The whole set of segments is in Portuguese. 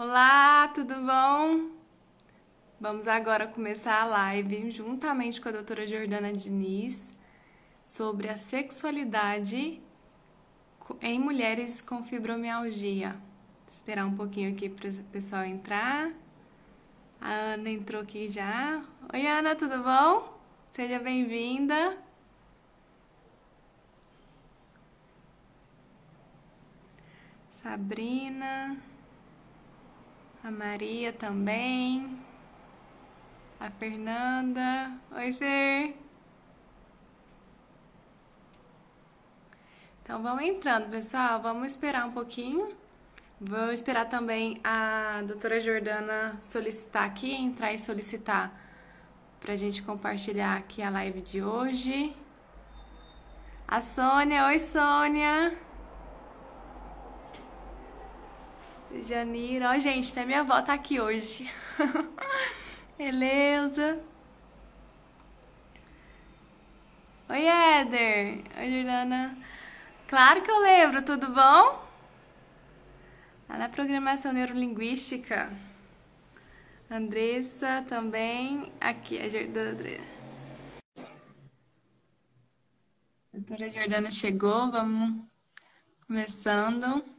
Olá, tudo bom? Vamos agora começar a live juntamente com a doutora Jordana Diniz sobre a sexualidade em mulheres com fibromialgia. Vou esperar um pouquinho aqui para o pessoal entrar. A Ana entrou aqui já. Oi, Ana, tudo bom? Seja bem-vinda. Sabrina. A Maria também. A Fernanda. Oi, Fer. Então vamos entrando, pessoal. Vamos esperar um pouquinho. Vou esperar também a doutora Jordana solicitar aqui, entrar e solicitar para a gente compartilhar aqui a live de hoje. A Sônia, oi Sônia. Janira, ó gente, até minha avó tá aqui hoje. Eleusa. Oi Éder, oi Jordana. Claro que eu lembro, tudo bom? Lá na programação neurolinguística. Andressa também. Aqui, a Jordana. A doutora Jordana chegou, vamos começando.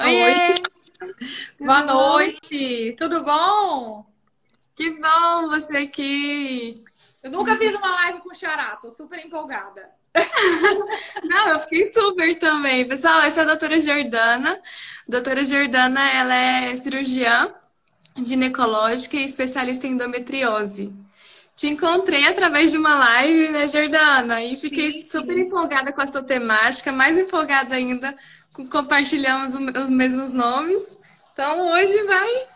Oi! Boa noite! Tudo bom? Que bom você aqui! Eu nunca fiz uma live com xará, tô super empolgada. Não, eu fiquei super também. Pessoal, essa é a doutora Jordana. Doutora Jordana, ela é cirurgiã ginecológica e especialista em endometriose. Te encontrei através de uma live, né, Jordana? E fiquei sim, sim. super empolgada com a sua temática, mais empolgada ainda compartilhamos os mesmos nomes. Então hoje vai.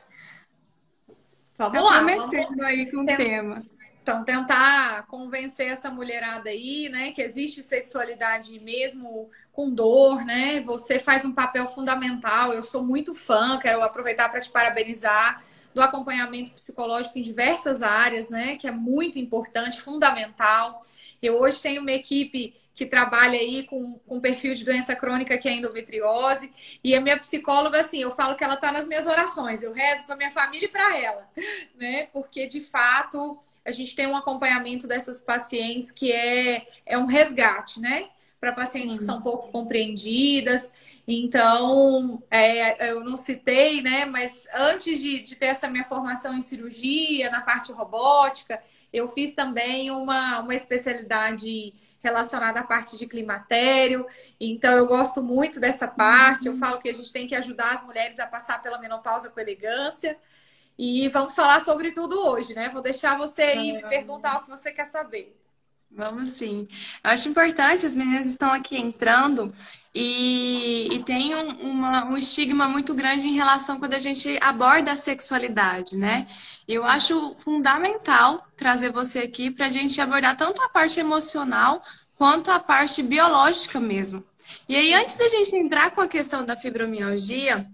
Vamos lá. Vamos... aí com o tema. Então, tentar convencer essa mulherada aí, né, que existe sexualidade mesmo com dor, né? Você faz um papel fundamental. Eu sou muito fã, quero aproveitar para te parabenizar do acompanhamento psicológico em diversas áreas, né, que é muito importante, fundamental. Eu hoje tenho uma equipe que trabalha aí com, com perfil de doença crônica que é endometriose. E a minha psicóloga, assim, eu falo que ela está nas minhas orações. Eu rezo para minha família e para ela, né? Porque de fato a gente tem um acompanhamento dessas pacientes que é, é um resgate, né? Para pacientes que são pouco compreendidas. Então, é, eu não citei, né? Mas antes de, de ter essa minha formação em cirurgia, na parte robótica, eu fiz também uma, uma especialidade relacionada à parte de climatério. Então, eu gosto muito dessa parte. Eu falo que a gente tem que ajudar as mulheres a passar pela menopausa com elegância. E vamos falar sobre tudo hoje, né? Vou deixar você aí me perguntar o que você quer saber. Vamos sim. Eu acho importante, as meninas estão aqui entrando e, e tem um, uma, um estigma muito grande em relação quando a gente aborda a sexualidade, né? Eu acho fundamental trazer você aqui para a gente abordar tanto a parte emocional quanto a parte biológica mesmo. E aí, antes da gente entrar com a questão da fibromialgia,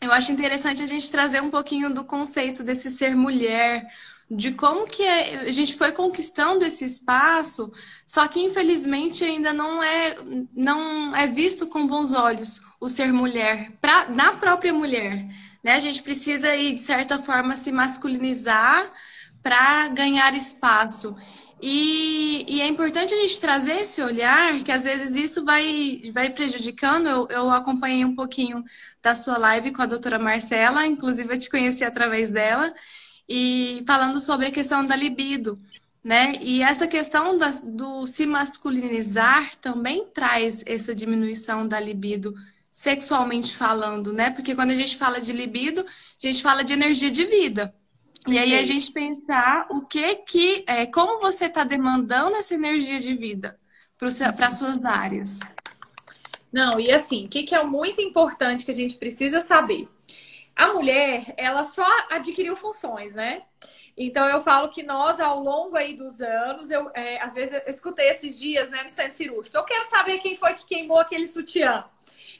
eu acho interessante a gente trazer um pouquinho do conceito desse ser mulher, de como que é, a gente foi conquistando esse espaço, só que infelizmente ainda não é, não é visto com bons olhos o ser mulher, pra, na própria mulher. Né? A gente precisa, aí, de certa forma, se masculinizar para ganhar espaço. E, e, é importante a gente trazer esse olhar, que às vezes isso vai, vai prejudicando. Eu, eu acompanhei um pouquinho da sua live com a doutora Marcela, inclusive eu te conheci através dela e falando sobre a questão da libido, né? E essa questão da, do se masculinizar também traz essa diminuição da libido sexualmente falando, né? Porque quando a gente fala de libido, a gente fala de energia de vida. E aí a gente pensar o que que é, como você está demandando essa energia de vida para as suas áreas. Não, e assim, o que, que é muito importante que a gente precisa saber? A mulher, ela só adquiriu funções, né? Então eu falo que nós, ao longo aí dos anos, eu é, às vezes eu escutei esses dias né, no centro cirúrgico. Eu quero saber quem foi que queimou aquele sutiã.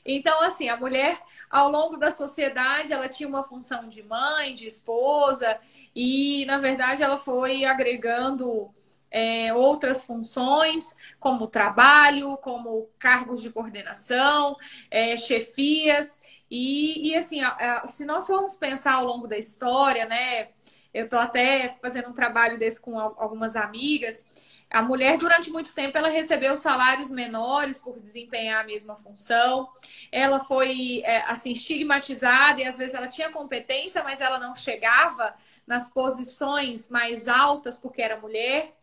Então, assim, a mulher, ao longo da sociedade, ela tinha uma função de mãe, de esposa, e na verdade ela foi agregando é, outras funções, como trabalho, como cargos de coordenação, é, chefias. E, e assim, se nós formos pensar ao longo da história, né? Eu estou até fazendo um trabalho desse com algumas amigas. A mulher, durante muito tempo, ela recebeu salários menores por desempenhar a mesma função. Ela foi, é, assim, estigmatizada e às vezes ela tinha competência, mas ela não chegava nas posições mais altas porque era mulher.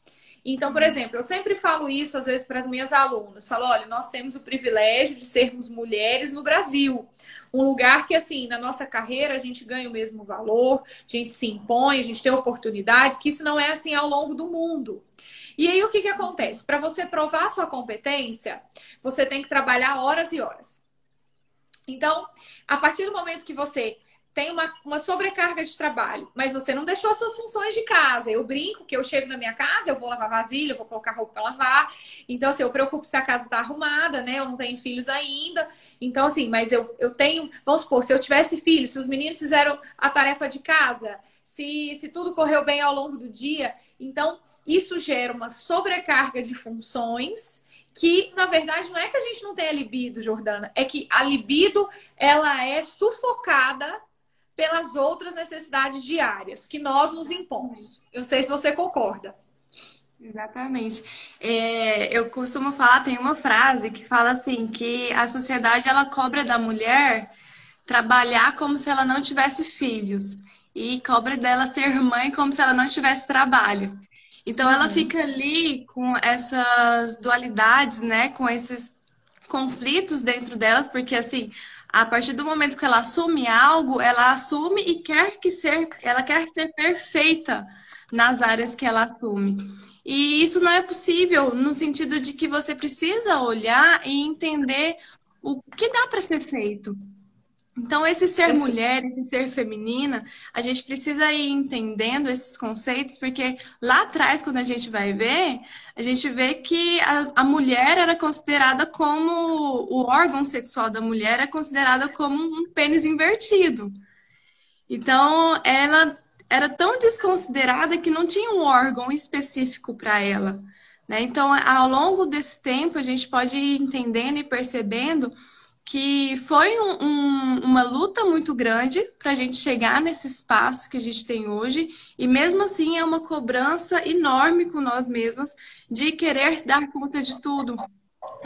Então, por exemplo, eu sempre falo isso às vezes para as minhas alunas. Falo, olha, nós temos o privilégio de sermos mulheres no Brasil. Um lugar que, assim, na nossa carreira a gente ganha o mesmo valor, a gente se impõe, a gente tem oportunidades, que isso não é assim ao longo do mundo. E aí, o que, que acontece? Para você provar sua competência, você tem que trabalhar horas e horas. Então, a partir do momento que você tem uma, uma sobrecarga de trabalho, mas você não deixou as suas funções de casa. Eu brinco que eu chego na minha casa, eu vou lavar vasilha, eu vou colocar roupa para lavar. Então, assim, eu preocupo se a casa está arrumada, né? Eu não tenho filhos ainda. Então, assim, mas eu, eu tenho. Vamos supor, se eu tivesse filhos, se os meninos fizeram a tarefa de casa, se, se tudo correu bem ao longo do dia. Então, isso gera uma sobrecarga de funções que na verdade não é que a gente não tenha libido, Jordana, é que a libido ela é sufocada pelas outras necessidades diárias que nós nos impomos. Eu sei se você concorda. Exatamente. É, eu costumo falar, tem uma frase que fala assim, que a sociedade ela cobra da mulher trabalhar como se ela não tivesse filhos e cobra dela ser mãe como se ela não tivesse trabalho. Então ela uhum. fica ali com essas dualidades, né, com esses conflitos dentro delas, porque assim, a partir do momento que ela assume algo, ela assume e quer que ser, ela quer ser perfeita nas áreas que ela assume. E isso não é possível no sentido de que você precisa olhar e entender o que dá para ser feito. Então, esse ser mulher, esse ser feminina, a gente precisa ir entendendo esses conceitos, porque lá atrás, quando a gente vai ver, a gente vê que a, a mulher era considerada como o órgão sexual da mulher era considerada como um pênis invertido. Então, ela era tão desconsiderada que não tinha um órgão específico para ela. Né? Então, ao longo desse tempo, a gente pode ir entendendo e percebendo que foi um, um, uma luta muito grande para a gente chegar nesse espaço que a gente tem hoje, e mesmo assim é uma cobrança enorme com nós mesmas de querer dar conta de tudo,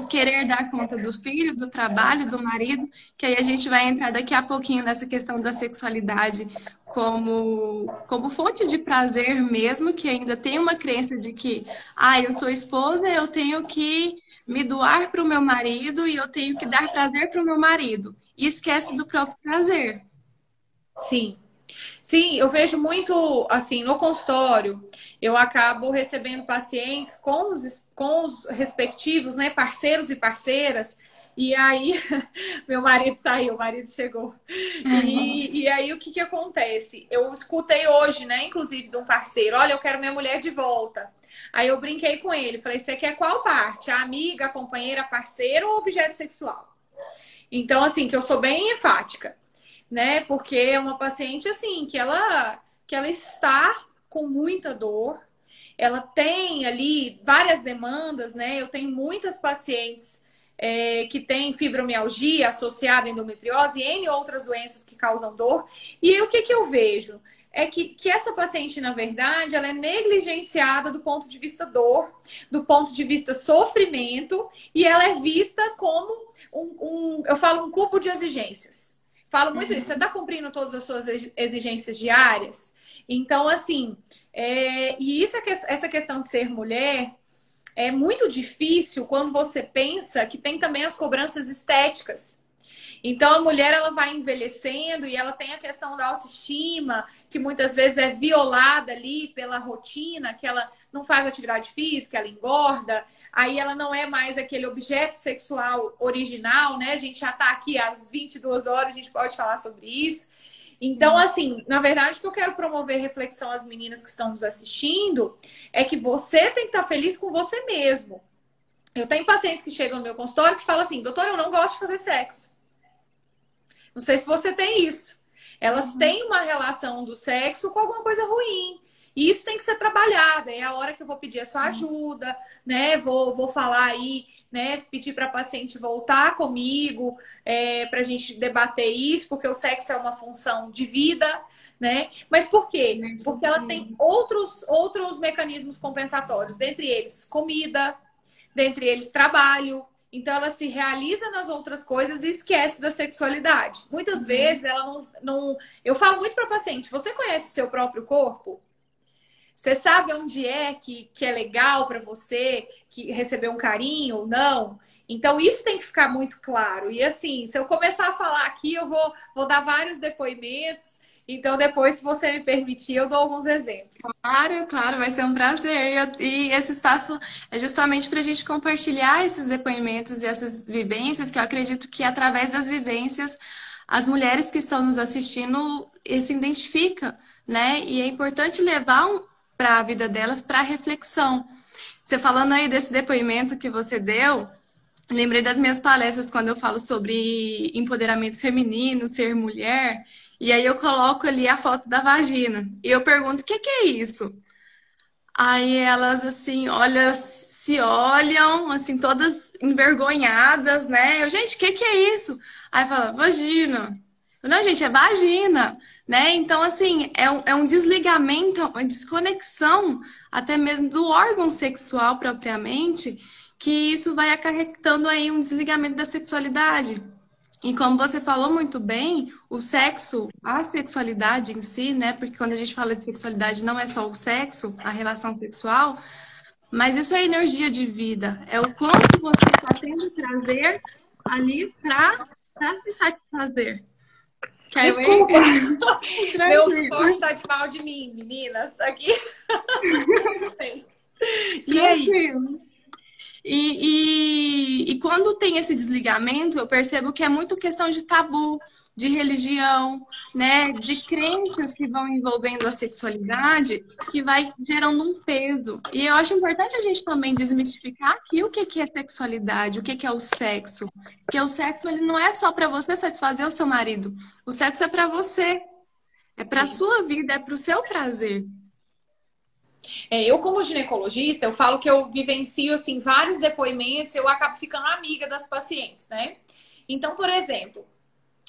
querer dar conta do filho, do trabalho, do marido, que aí a gente vai entrar daqui a pouquinho nessa questão da sexualidade como, como fonte de prazer mesmo, que ainda tem uma crença de que, ah, eu sou esposa, eu tenho que me doar para o meu marido e eu tenho que dar prazer para o meu marido. E esquece do próprio prazer. Sim. Sim, eu vejo muito assim no consultório, eu acabo recebendo pacientes com os, com os respectivos, né, parceiros e parceiras. E aí, meu marido tá aí, o marido chegou. E, e aí, o que que acontece? Eu escutei hoje, né, inclusive, de um parceiro: olha, eu quero minha mulher de volta. Aí eu brinquei com ele, falei: você quer qual parte? A amiga, a companheira, parceiro ou objeto sexual? Então, assim, que eu sou bem enfática né? Porque é uma paciente assim que ela que ela está com muita dor, ela tem ali várias demandas, né? Eu tenho muitas pacientes é, que têm fibromialgia associada à endometriose e N outras doenças que causam dor. E o que, que eu vejo? É que, que essa paciente, na verdade, ela é negligenciada do ponto de vista dor, do ponto de vista sofrimento, e ela é vista como um, um eu falo, um cubo de exigências. Falo muito uhum. isso. Você está cumprindo todas as suas exigências diárias? Então, assim, é... e isso é essa questão de ser mulher é muito difícil quando você pensa que tem também as cobranças estéticas. Então a mulher ela vai envelhecendo e ela tem a questão da autoestima, que muitas vezes é violada ali pela rotina, que ela não faz atividade física, ela engorda, aí ela não é mais aquele objeto sexual original, né? A gente já está aqui às 22 horas, a gente pode falar sobre isso. Então, assim, na verdade, o que eu quero promover reflexão às meninas que estão nos assistindo é que você tem que estar feliz com você mesmo. Eu tenho pacientes que chegam no meu consultório que falam assim, doutor, eu não gosto de fazer sexo. Não sei se você tem isso. Elas uhum. têm uma relação do sexo com alguma coisa ruim. E isso tem que ser trabalhado. É a hora que eu vou pedir a sua uhum. ajuda, né? Vou, vou falar aí né, pedir para a paciente voltar comigo é, para a gente debater isso, porque o sexo é uma função de vida, né? Mas por quê? Porque ela tem outros, outros mecanismos compensatórios, dentre eles comida, dentre eles trabalho. Então ela se realiza nas outras coisas e esquece da sexualidade. Muitas uhum. vezes ela não, não. Eu falo muito para paciente: você conhece seu próprio corpo? Você sabe onde é que, que é legal para você que receber um carinho ou não? Então, isso tem que ficar muito claro. E assim, se eu começar a falar aqui, eu vou, vou dar vários depoimentos. Então, depois, se você me permitir, eu dou alguns exemplos. Claro, claro, vai ser um prazer. E esse espaço é justamente para a gente compartilhar esses depoimentos e essas vivências, que eu acredito que através das vivências, as mulheres que estão nos assistindo se identificam, né? E é importante levar um, para a vida delas para reflexão. Você falando aí desse depoimento que você deu, lembrei das minhas palestras quando eu falo sobre empoderamento feminino, ser mulher, e aí eu coloco ali a foto da vagina. E eu pergunto: o que, que é isso? Aí elas assim, olha, se olham, assim, todas envergonhadas, né? Eu, gente, o que, que é isso? Aí fala, vagina. Não, gente, é vagina, né? Então, assim, é um, é um desligamento, é uma desconexão até mesmo do órgão sexual propriamente, que isso vai acarretando aí um desligamento da sexualidade. E como você falou muito bem, o sexo, a sexualidade em si, né? Porque quando a gente fala de sexualidade, não é só o sexo, a relação sexual, mas isso é energia de vida. É o quanto você está tendo prazer ali para se satisfazer. Desculpa. Meu suor está de mal de mim, meninas. Aqui. e aí? E, e, e quando tem esse desligamento, eu percebo que é muito questão de tabu, de religião, né, de crenças que vão envolvendo a sexualidade, que vai gerando um peso. E eu acho importante a gente também desmistificar aqui o que é sexualidade, o que é o sexo. Porque o sexo ele não é só para você satisfazer o seu marido. O sexo é para você. É para a sua vida, é para o seu prazer. É, eu, como ginecologista, eu falo que eu vivencio assim, vários depoimentos, eu acabo ficando amiga das pacientes, né? Então, por exemplo,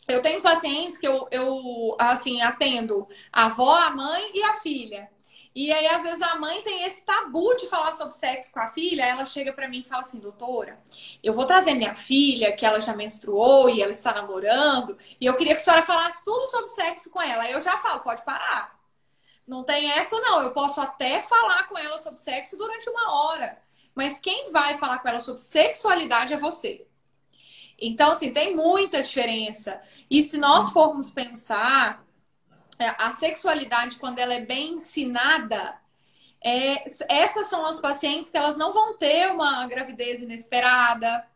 eu tenho pacientes que eu, eu assim, atendo a avó, a mãe e a filha. E aí, às vezes, a mãe tem esse tabu de falar sobre sexo com a filha. Ela chega para mim e fala assim: doutora, eu vou trazer minha filha, que ela já menstruou e ela está namorando, e eu queria que a senhora falasse tudo sobre sexo com ela. Aí eu já falo: pode parar. Não tem essa, não. Eu posso até falar com ela sobre sexo durante uma hora. Mas quem vai falar com ela sobre sexualidade é você. Então, assim, tem muita diferença. E se nós formos pensar, é, a sexualidade, quando ela é bem ensinada, é, essas são as pacientes que elas não vão ter uma gravidez inesperada,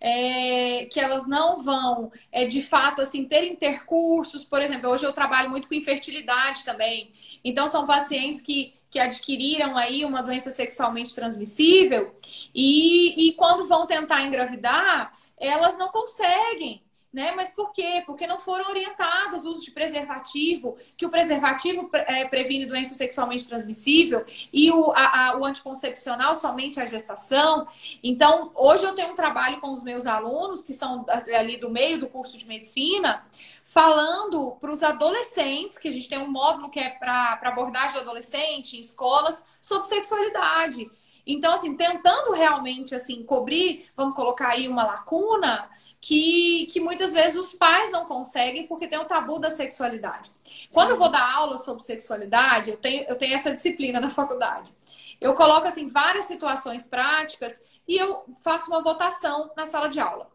é, que elas não vão, é, de fato, assim, ter intercursos. Por exemplo, hoje eu trabalho muito com infertilidade também. Então, são pacientes que, que adquiriram aí uma doença sexualmente transmissível e, e quando vão tentar engravidar, elas não conseguem. Né? Mas por quê? Porque não foram orientadas o uso de preservativo, que o preservativo é, previne doença sexualmente transmissível e o, a, a, o anticoncepcional somente a gestação. Então, hoje eu tenho um trabalho com os meus alunos, que são ali do meio do curso de medicina, falando para os adolescentes, que a gente tem um módulo que é para abordagem de adolescente em escolas, sobre sexualidade. Então, assim, tentando realmente assim cobrir, vamos colocar aí uma lacuna que, que muitas vezes os pais não conseguem porque tem o tabu da sexualidade. Quando eu vou dar aula sobre sexualidade, eu tenho, eu tenho essa disciplina na faculdade. Eu coloco assim várias situações práticas e eu faço uma votação na sala de aula.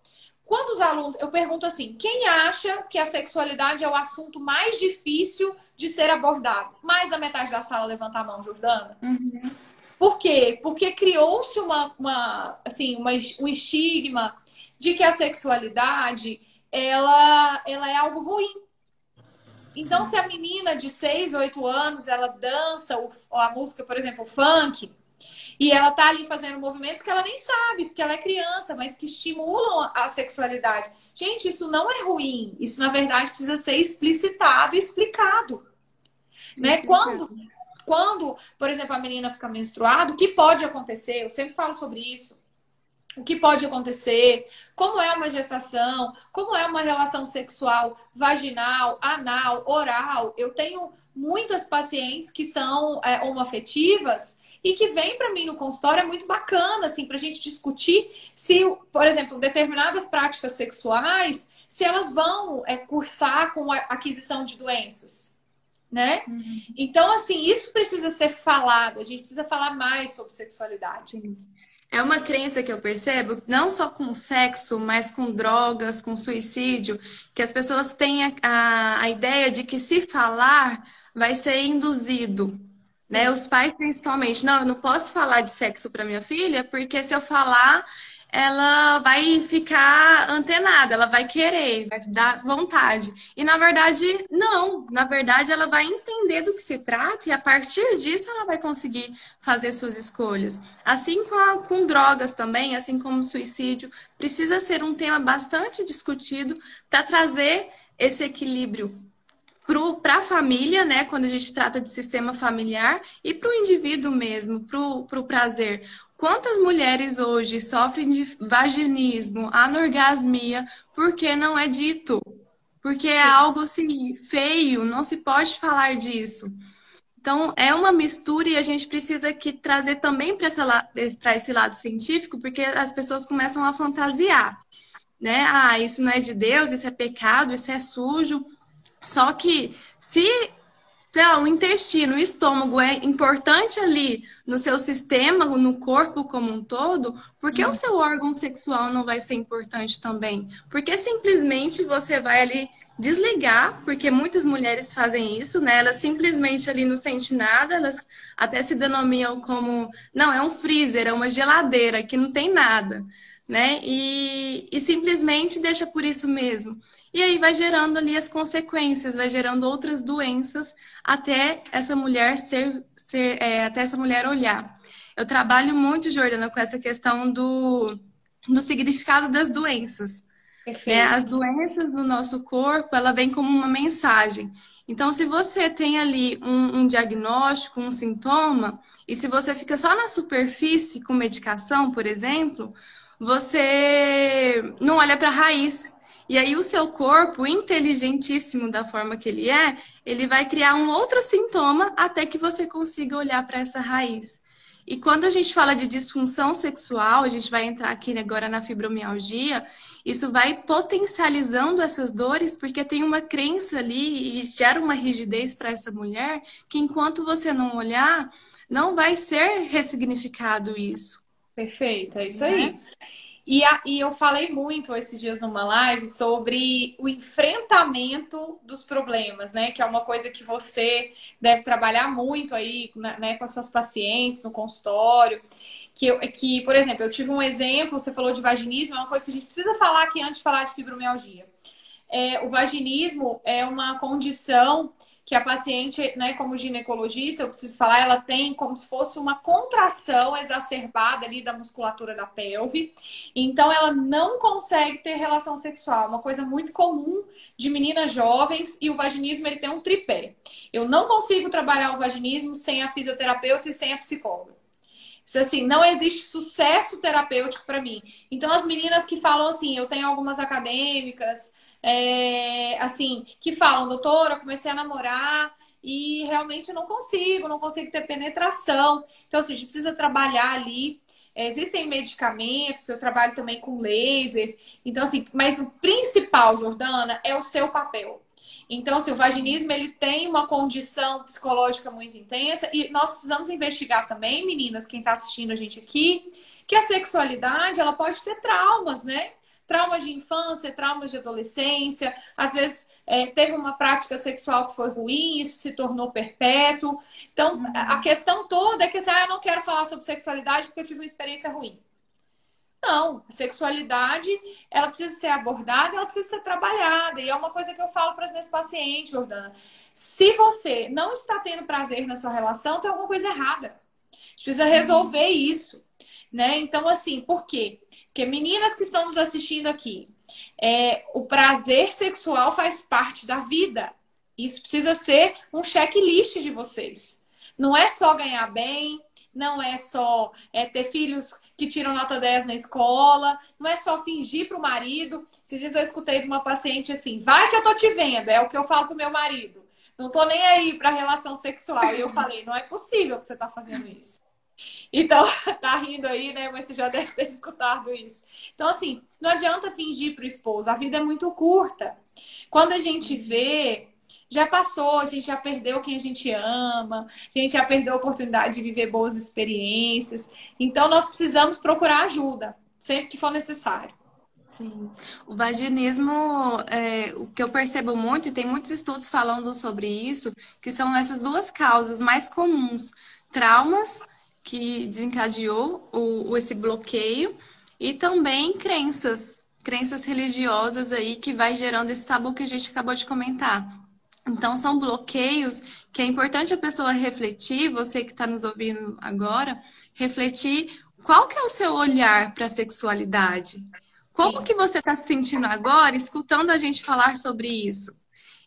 Quando os alunos, eu pergunto assim: quem acha que a sexualidade é o assunto mais difícil de ser abordado? Mais da metade da sala levanta a mão, Jordana. Uhum. Por quê? Porque criou-se uma, uma, assim, uma, um estigma de que a sexualidade ela, ela é algo ruim. Então, se a menina de 6, 8 anos, ela dança a música, por exemplo, funk, e ela tá ali fazendo movimentos que ela nem sabe, porque ela é criança, mas que estimulam a sexualidade. Gente, isso não é ruim. Isso, na verdade, precisa ser explicitado e explicado. Né? Quando, quando, por exemplo, a menina fica menstruada, o que pode acontecer? Eu sempre falo sobre isso o que pode acontecer, como é uma gestação, como é uma relação sexual vaginal, anal, oral. Eu tenho muitas pacientes que são é, homoafetivas e que vêm para mim no consultório é muito bacana, assim, para a gente discutir se, por exemplo, determinadas práticas sexuais, se elas vão é, cursar com a aquisição de doenças, né? Uhum. Então, assim, isso precisa ser falado, a gente precisa falar mais sobre sexualidade. Sim. É uma crença que eu percebo, não só com sexo, mas com drogas, com suicídio, que as pessoas têm a, a, a ideia de que se falar vai ser induzido. Né? Os pais, principalmente, não, eu não posso falar de sexo para minha filha, porque se eu falar, ela vai ficar antenada, ela vai querer, vai dar vontade. E na verdade, não. Na verdade, ela vai entender do que se trata e a partir disso ela vai conseguir fazer suas escolhas. Assim com, a, com drogas também, assim como suicídio, precisa ser um tema bastante discutido para trazer esse equilíbrio para a família, né, quando a gente trata de sistema familiar, e para o indivíduo mesmo, para o prazer. Quantas mulheres hoje sofrem de vaginismo, anorgasmia, porque não é dito? Porque é algo assim feio, não se pode falar disso. Então, é uma mistura e a gente precisa que trazer também para esse lado científico, porque as pessoas começam a fantasiar, né? Ah, isso não é de Deus, isso é pecado, isso é sujo. Só que se então, o intestino, o estômago é importante ali no seu sistema, no corpo como um todo, por que o seu órgão sexual não vai ser importante também? Porque simplesmente você vai ali desligar, porque muitas mulheres fazem isso, né? Elas simplesmente ali não sentem nada, elas até se denominam como, não, é um freezer, é uma geladeira que não tem nada, né? E, e simplesmente deixa por isso mesmo. E aí vai gerando ali as consequências, vai gerando outras doenças até essa mulher ser, ser é, até essa mulher olhar. Eu trabalho muito, Jordana, com essa questão do, do significado das doenças. É, as doenças do nosso corpo, ela vem como uma mensagem. Então, se você tem ali um, um, diagnóstico, um sintoma, e se você fica só na superfície com medicação, por exemplo, você não olha para a raiz. E aí o seu corpo, inteligentíssimo da forma que ele é, ele vai criar um outro sintoma até que você consiga olhar para essa raiz. E quando a gente fala de disfunção sexual, a gente vai entrar aqui agora na fibromialgia, isso vai potencializando essas dores, porque tem uma crença ali e gera uma rigidez para essa mulher que enquanto você não olhar, não vai ser ressignificado isso. Perfeito, é isso aí. Né? E, a, e eu falei muito esses dias numa live sobre o enfrentamento dos problemas, né? Que é uma coisa que você deve trabalhar muito aí né, com as suas pacientes no consultório. Que, eu, que, por exemplo, eu tive um exemplo, você falou de vaginismo, é uma coisa que a gente precisa falar aqui antes de falar de fibromialgia. É, o vaginismo é uma condição que a paciente, né, como ginecologista, eu preciso falar, ela tem como se fosse uma contração exacerbada ali da musculatura da pelve. Então, ela não consegue ter relação sexual. Uma coisa muito comum de meninas jovens e o vaginismo ele tem um tripé. Eu não consigo trabalhar o vaginismo sem a fisioterapeuta e sem a psicóloga. Assim, não existe sucesso terapêutico para mim. Então, as meninas que falam assim, eu tenho algumas acadêmicas, é, assim, que falam, doutora, comecei a namorar e realmente não consigo, não consigo ter penetração. Então, assim, a gente precisa trabalhar ali. É, existem medicamentos, eu trabalho também com laser. Então, assim, mas o principal, Jordana, é o seu papel. Então, assim, o vaginismo ele tem uma condição psicológica muito intensa e nós precisamos investigar também, meninas, quem está assistindo a gente aqui, que a sexualidade ela pode ter traumas, né? traumas de infância, traumas de adolescência, às vezes é, teve uma prática sexual que foi ruim, isso se tornou perpétuo. Então, uhum. a questão toda é que assim, ah, eu não quero falar sobre sexualidade porque eu tive uma experiência ruim. Não, sexualidade, ela precisa ser abordada, ela precisa ser trabalhada. E é uma coisa que eu falo para as minhas pacientes, Jordana. Se você não está tendo prazer na sua relação, tem alguma coisa errada. A gente precisa resolver isso, né? Então, assim, por quê? Porque meninas que estão nos assistindo aqui, é, o prazer sexual faz parte da vida. Isso precisa ser um checklist de vocês. Não é só ganhar bem, não é só é, ter filhos que tiram nota 10 na escola, não é só fingir para o marido. Esses dias eu escutei de uma paciente assim: vai que eu tô te vendo, é o que eu falo pro meu marido. Não tô nem aí para relação sexual. E eu falei: não é possível que você tá fazendo isso. Então, tá rindo aí, né? Mas você já deve ter escutado isso. Então, assim, não adianta fingir pro esposo, a vida é muito curta. Quando a gente vê, já passou, a gente já perdeu quem a gente ama, a gente já perdeu a oportunidade de viver boas experiências. Então, nós precisamos procurar ajuda, sempre que for necessário. Sim. O vaginismo, é, o que eu percebo muito, e tem muitos estudos falando sobre isso, que são essas duas causas mais comuns: traumas que desencadeou o, esse bloqueio e também crenças, crenças religiosas aí que vai gerando esse tabu que a gente acabou de comentar. Então, são bloqueios que é importante a pessoa refletir, você que está nos ouvindo agora, refletir qual que é o seu olhar para a sexualidade. Como que você está se sentindo agora, escutando a gente falar sobre isso?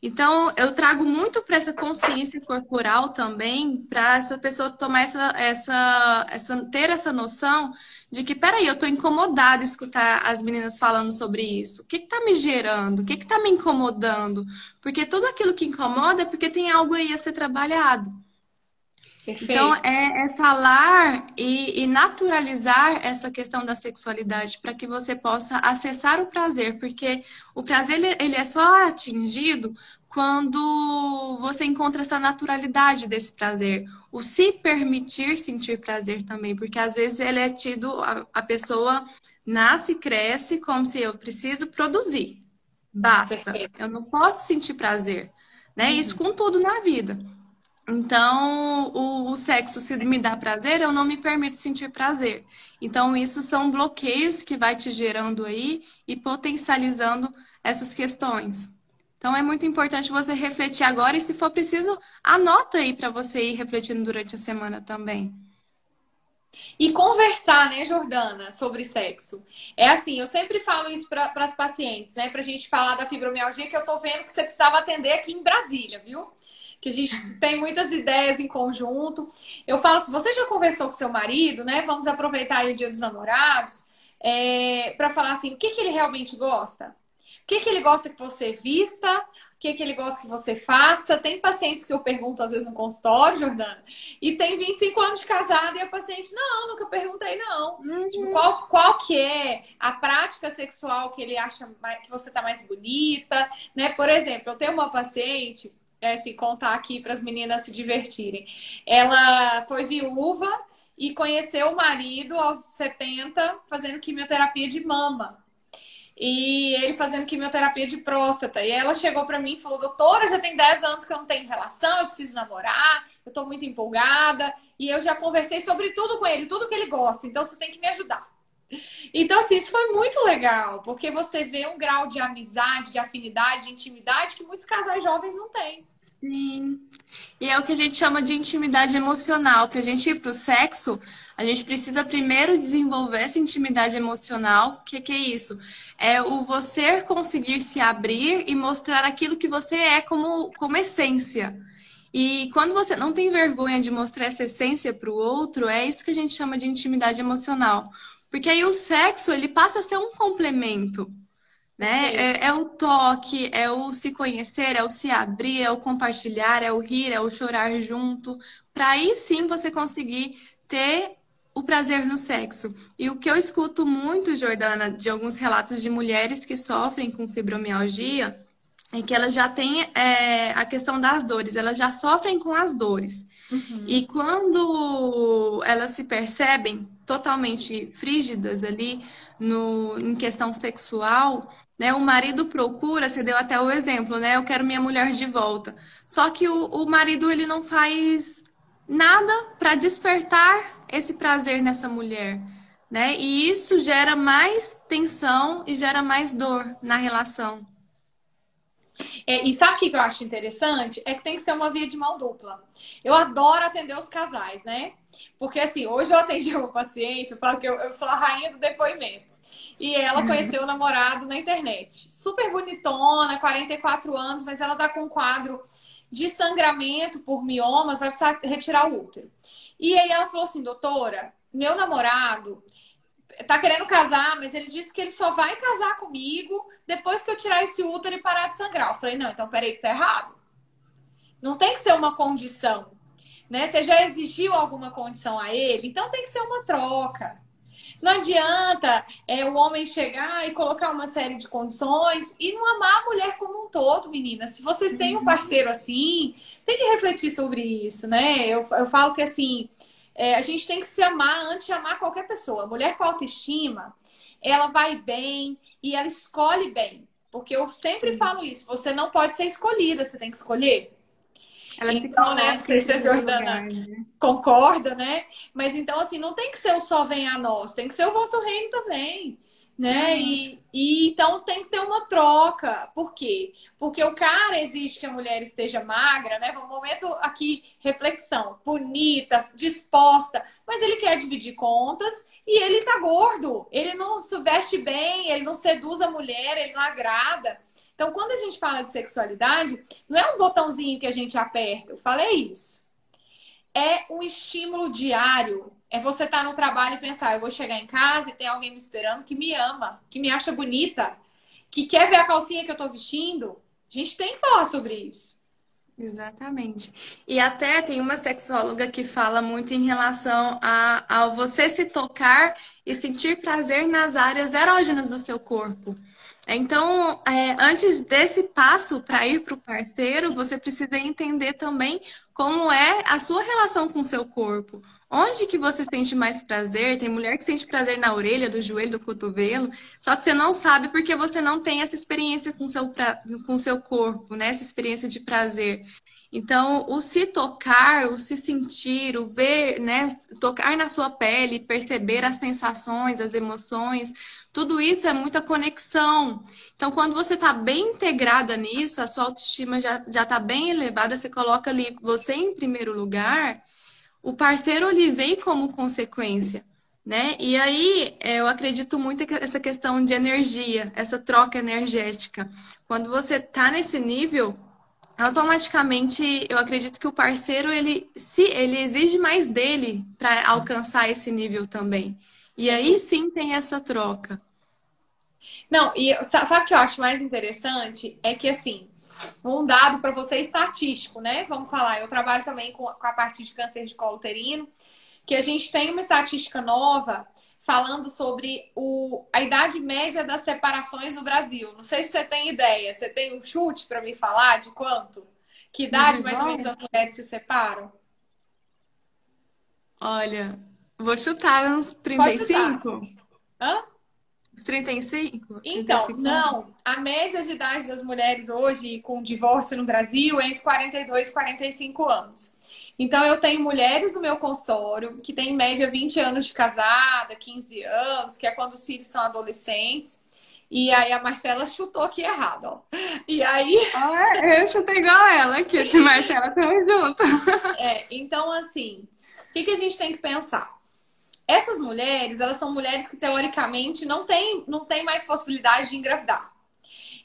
Então, eu trago muito para essa consciência corporal também, para essa pessoa tomar essa, essa, essa, ter essa noção de que, peraí, eu estou incomodada escutar as meninas falando sobre isso. O que está me gerando? O que está me incomodando? Porque tudo aquilo que incomoda é porque tem algo aí a ser trabalhado. Perfeito. Então, é, é falar e, e, naturalizar essa questão da sexualidade para que você possa acessar o prazer, porque o prazer ele, ele é só atingido quando você encontra essa naturalidade desse prazer. O se permitir sentir prazer também, porque às vezes ele é tido, a, a pessoa nasce, cresce como se eu preciso produzir. Basta. Perfeito. Eu não posso sentir prazer. Né? Uhum. Isso com tudo na vida. Então, o, o, sexo, se me dá prazer, eu não me permito sentir prazer. Então, isso são bloqueios que vai te gerando aí e potencializando essas questões. Então, é muito importante você refletir agora e, se for preciso, anota aí para você ir refletindo durante a semana também. E conversar, né, Jordana, sobre sexo. É assim, eu sempre falo isso para as pacientes, né, para a gente falar da fibromialgia, que eu tô vendo que você precisava atender aqui em Brasília, viu? Que a gente tem muitas ideias em conjunto. Eu falo, se você já conversou com seu marido, né? Vamos aproveitar aí o Dia dos Namorados é, para falar assim, o que, que ele realmente gosta? O que, que ele gosta que você vista? O que, que ele gosta que você faça? Tem pacientes que eu pergunto às vezes no consultório, Jordana, e tem 25 anos de casado e a paciente, não, nunca perguntei, não. Uhum. Tipo, qual, qual que é a prática sexual que ele acha que você tá mais bonita, né? Por exemplo, eu tenho uma paciente é, se contar aqui para as meninas se divertirem. Ela foi viúva e conheceu o marido aos 70 fazendo quimioterapia de mama. E ele fazendo quimioterapia de próstata. E ela chegou para mim e falou: Doutora, já tem 10 anos que eu não tenho relação, eu preciso namorar, eu estou muito empolgada. E eu já conversei sobre tudo com ele, tudo que ele gosta, então você tem que me ajudar. Então, assim, isso foi muito legal, porque você vê um grau de amizade, de afinidade, de intimidade que muitos casais jovens não têm. Sim. E é o que a gente chama de intimidade emocional. Para a gente ir para o sexo, a gente precisa primeiro desenvolver essa intimidade emocional. O que, que é isso? É o você conseguir se abrir e mostrar aquilo que você é como, como essência. E quando você não tem vergonha de mostrar essa essência para o outro, é isso que a gente chama de intimidade emocional. Porque aí o sexo, ele passa a ser um complemento, né? É, é, o toque, é o se conhecer, é o se abrir, é o compartilhar, é o rir, é o chorar junto, para aí sim você conseguir ter o prazer no sexo. E o que eu escuto muito, Jordana, de alguns relatos de mulheres que sofrem com fibromialgia, é que elas já têm é, a questão das dores, elas já sofrem com as dores. Uhum. E quando elas se percebem totalmente frígidas ali no, em questão sexual, né? O marido procura, você deu até o exemplo, né? Eu quero minha mulher de volta. Só que o, o marido ele não faz nada para despertar esse prazer nessa mulher, né? E isso gera mais tensão e gera mais dor na relação. É, e sabe o que eu acho interessante? É que tem que ser uma via de mão dupla. Eu adoro atender os casais, né? Porque assim, hoje eu atendi uma paciente, eu falo que eu, eu sou a rainha do depoimento. E ela conheceu o namorado na internet. Super bonitona, 44 anos, mas ela tá com um quadro de sangramento por miomas, vai precisar retirar o útero. E aí ela falou assim, doutora, meu namorado, tá querendo casar, mas ele disse que ele só vai casar comigo depois que eu tirar esse útero e parar de sangrar. Eu falei, não, então peraí que tá errado. Não tem que ser uma condição. Né? Você já exigiu alguma condição a ele, então tem que ser uma troca. Não adianta é, o homem chegar e colocar uma série de condições e não amar a mulher como um todo, menina. Se vocês têm um parceiro assim, tem que refletir sobre isso, né? Eu, eu falo que assim, é, a gente tem que se amar antes de amar qualquer pessoa. A mulher com autoestima, ela vai bem e ela escolhe bem. Porque eu sempre Sim. falo isso, você não pode ser escolhida, você tem que escolher. Ela então, né? Não sei se a Jordana lugar, né? concorda, né? Mas então, assim, não tem que ser o só vem a nós, tem que ser o vosso reino também. Né? E, e então tem que ter uma troca. Por quê? Porque o cara exige que a mulher esteja magra, né? Um momento aqui, reflexão, bonita, disposta, mas ele quer dividir contas e ele tá gordo. Ele não se veste bem, ele não seduz a mulher, ele não agrada. Então, quando a gente fala de sexualidade, não é um botãozinho que a gente aperta. Eu falei isso. É um estímulo diário. É você estar tá no trabalho e pensar, eu vou chegar em casa e tem alguém me esperando que me ama, que me acha bonita, que quer ver a calcinha que eu estou vestindo. A gente tem que falar sobre isso. Exatamente. E até tem uma sexóloga que fala muito em relação a, a você se tocar e sentir prazer nas áreas erógenas do seu corpo. Então, é, antes desse passo para ir para o parceiro, você precisa entender também como é a sua relação com o seu corpo. Onde que você sente mais prazer? Tem mulher que sente prazer na orelha, do joelho, do cotovelo, só que você não sabe porque você não tem essa experiência com seu, o seu corpo, né? Essa experiência de prazer. Então, o se tocar, o se sentir, o ver, né, tocar na sua pele, perceber as sensações, as emoções, tudo isso é muita conexão. Então, quando você está bem integrada nisso, a sua autoestima já está bem elevada, você coloca ali você em primeiro lugar, o parceiro ele vem como consequência. Né? E aí eu acredito muito essa questão de energia, essa troca energética. Quando você está nesse nível, automaticamente eu acredito que o parceiro ele se ele exige mais dele para alcançar esse nível também. E aí sim tem essa troca. Não, e sabe o que eu acho mais interessante? É que assim, um dado para você estatístico, né? Vamos falar, eu trabalho também com, a parte de câncer de colo uterino, que a gente tem uma estatística nova falando sobre o, a idade média das separações no Brasil. Não sei se você tem ideia. Você tem um chute para me falar de quanto? Que idade mais ou menos as mulheres se separam? Olha, vou chutar uns 35. Hã? Uns 35? Então, 35 não. A média de idade das mulheres hoje com divórcio no Brasil é entre 42 e 45 anos. Então, eu tenho mulheres no meu consultório que têm em média 20 anos de casada, 15 anos, que é quando os filhos são adolescentes. E aí a Marcela chutou aqui errado, ó. E aí. Ah, eu chutei igual ela aqui, que Marcela tamo junto. É, então, assim, o que, que a gente tem que pensar? Essas mulheres, elas são mulheres que teoricamente não têm não tem mais possibilidade de engravidar.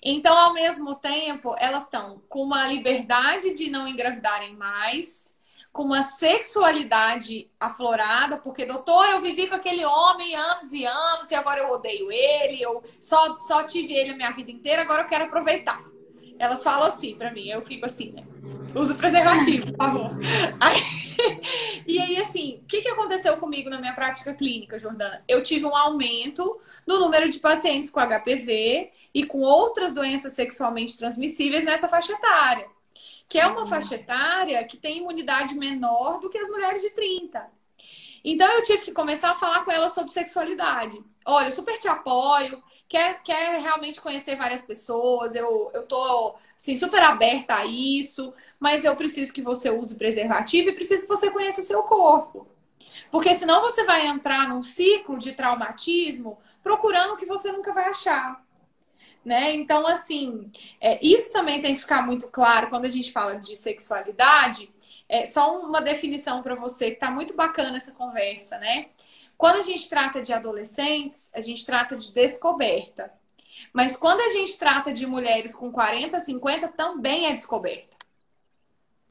Então, ao mesmo tempo, elas estão com uma liberdade de não engravidarem mais, com uma sexualidade aflorada, porque, doutor, eu vivi com aquele homem anos e anos e agora eu odeio ele, eu só, só tive ele a minha vida inteira, agora eu quero aproveitar. Elas falam assim para mim, eu fico assim, né? Uso preservativo, por favor. Aí, e aí, assim, o que, que aconteceu comigo na minha prática clínica, Jordana? Eu tive um aumento no número de pacientes com HPV e com outras doenças sexualmente transmissíveis nessa faixa etária que é uma faixa etária que tem imunidade menor do que as mulheres de 30. Então eu tive que começar a falar com ela sobre sexualidade. Olha, eu super te apoio, quer, quer realmente conhecer várias pessoas, eu, eu tô assim, super aberta a isso, mas eu preciso que você use preservativo e preciso que você conheça seu corpo. Porque senão você vai entrar num ciclo de traumatismo procurando o que você nunca vai achar né? Então, assim, é, isso também tem que ficar muito claro quando a gente fala de sexualidade. É só uma definição para você que tá muito bacana essa conversa, né? Quando a gente trata de adolescentes, a gente trata de descoberta. Mas quando a gente trata de mulheres com 40, 50, também é descoberta.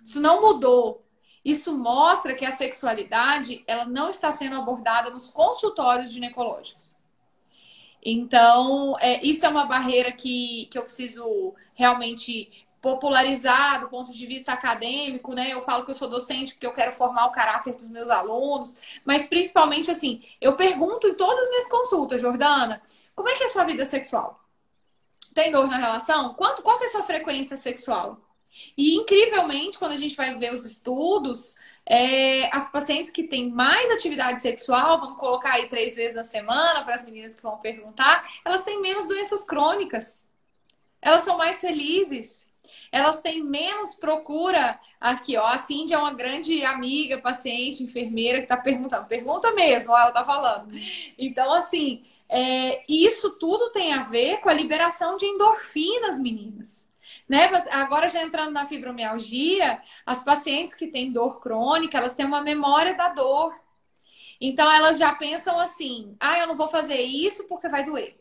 Isso não mudou. Isso mostra que a sexualidade ela não está sendo abordada nos consultórios ginecológicos. Então, é, isso é uma barreira que, que eu preciso realmente popularizar do ponto de vista acadêmico, né? Eu falo que eu sou docente porque eu quero formar o caráter dos meus alunos, mas principalmente assim, eu pergunto em todas as minhas consultas, Jordana, como é que é a sua vida sexual? Tem dor na relação? Quanto, qual que é a sua frequência sexual? E incrivelmente, quando a gente vai ver os estudos, é, as pacientes que têm mais atividade sexual, vamos colocar aí três vezes na semana para as meninas que vão perguntar, elas têm menos doenças crônicas. Elas são mais felizes. Elas têm menos procura. Aqui, ó, a Cindy é uma grande amiga, paciente, enfermeira que está perguntando. Pergunta mesmo, ela está falando. Então, assim, é, isso tudo tem a ver com a liberação de endorfinas, meninas. Né? Agora já entrando na fibromialgia, as pacientes que têm dor crônica, elas têm uma memória da dor. Então elas já pensam assim: ah, eu não vou fazer isso porque vai doer.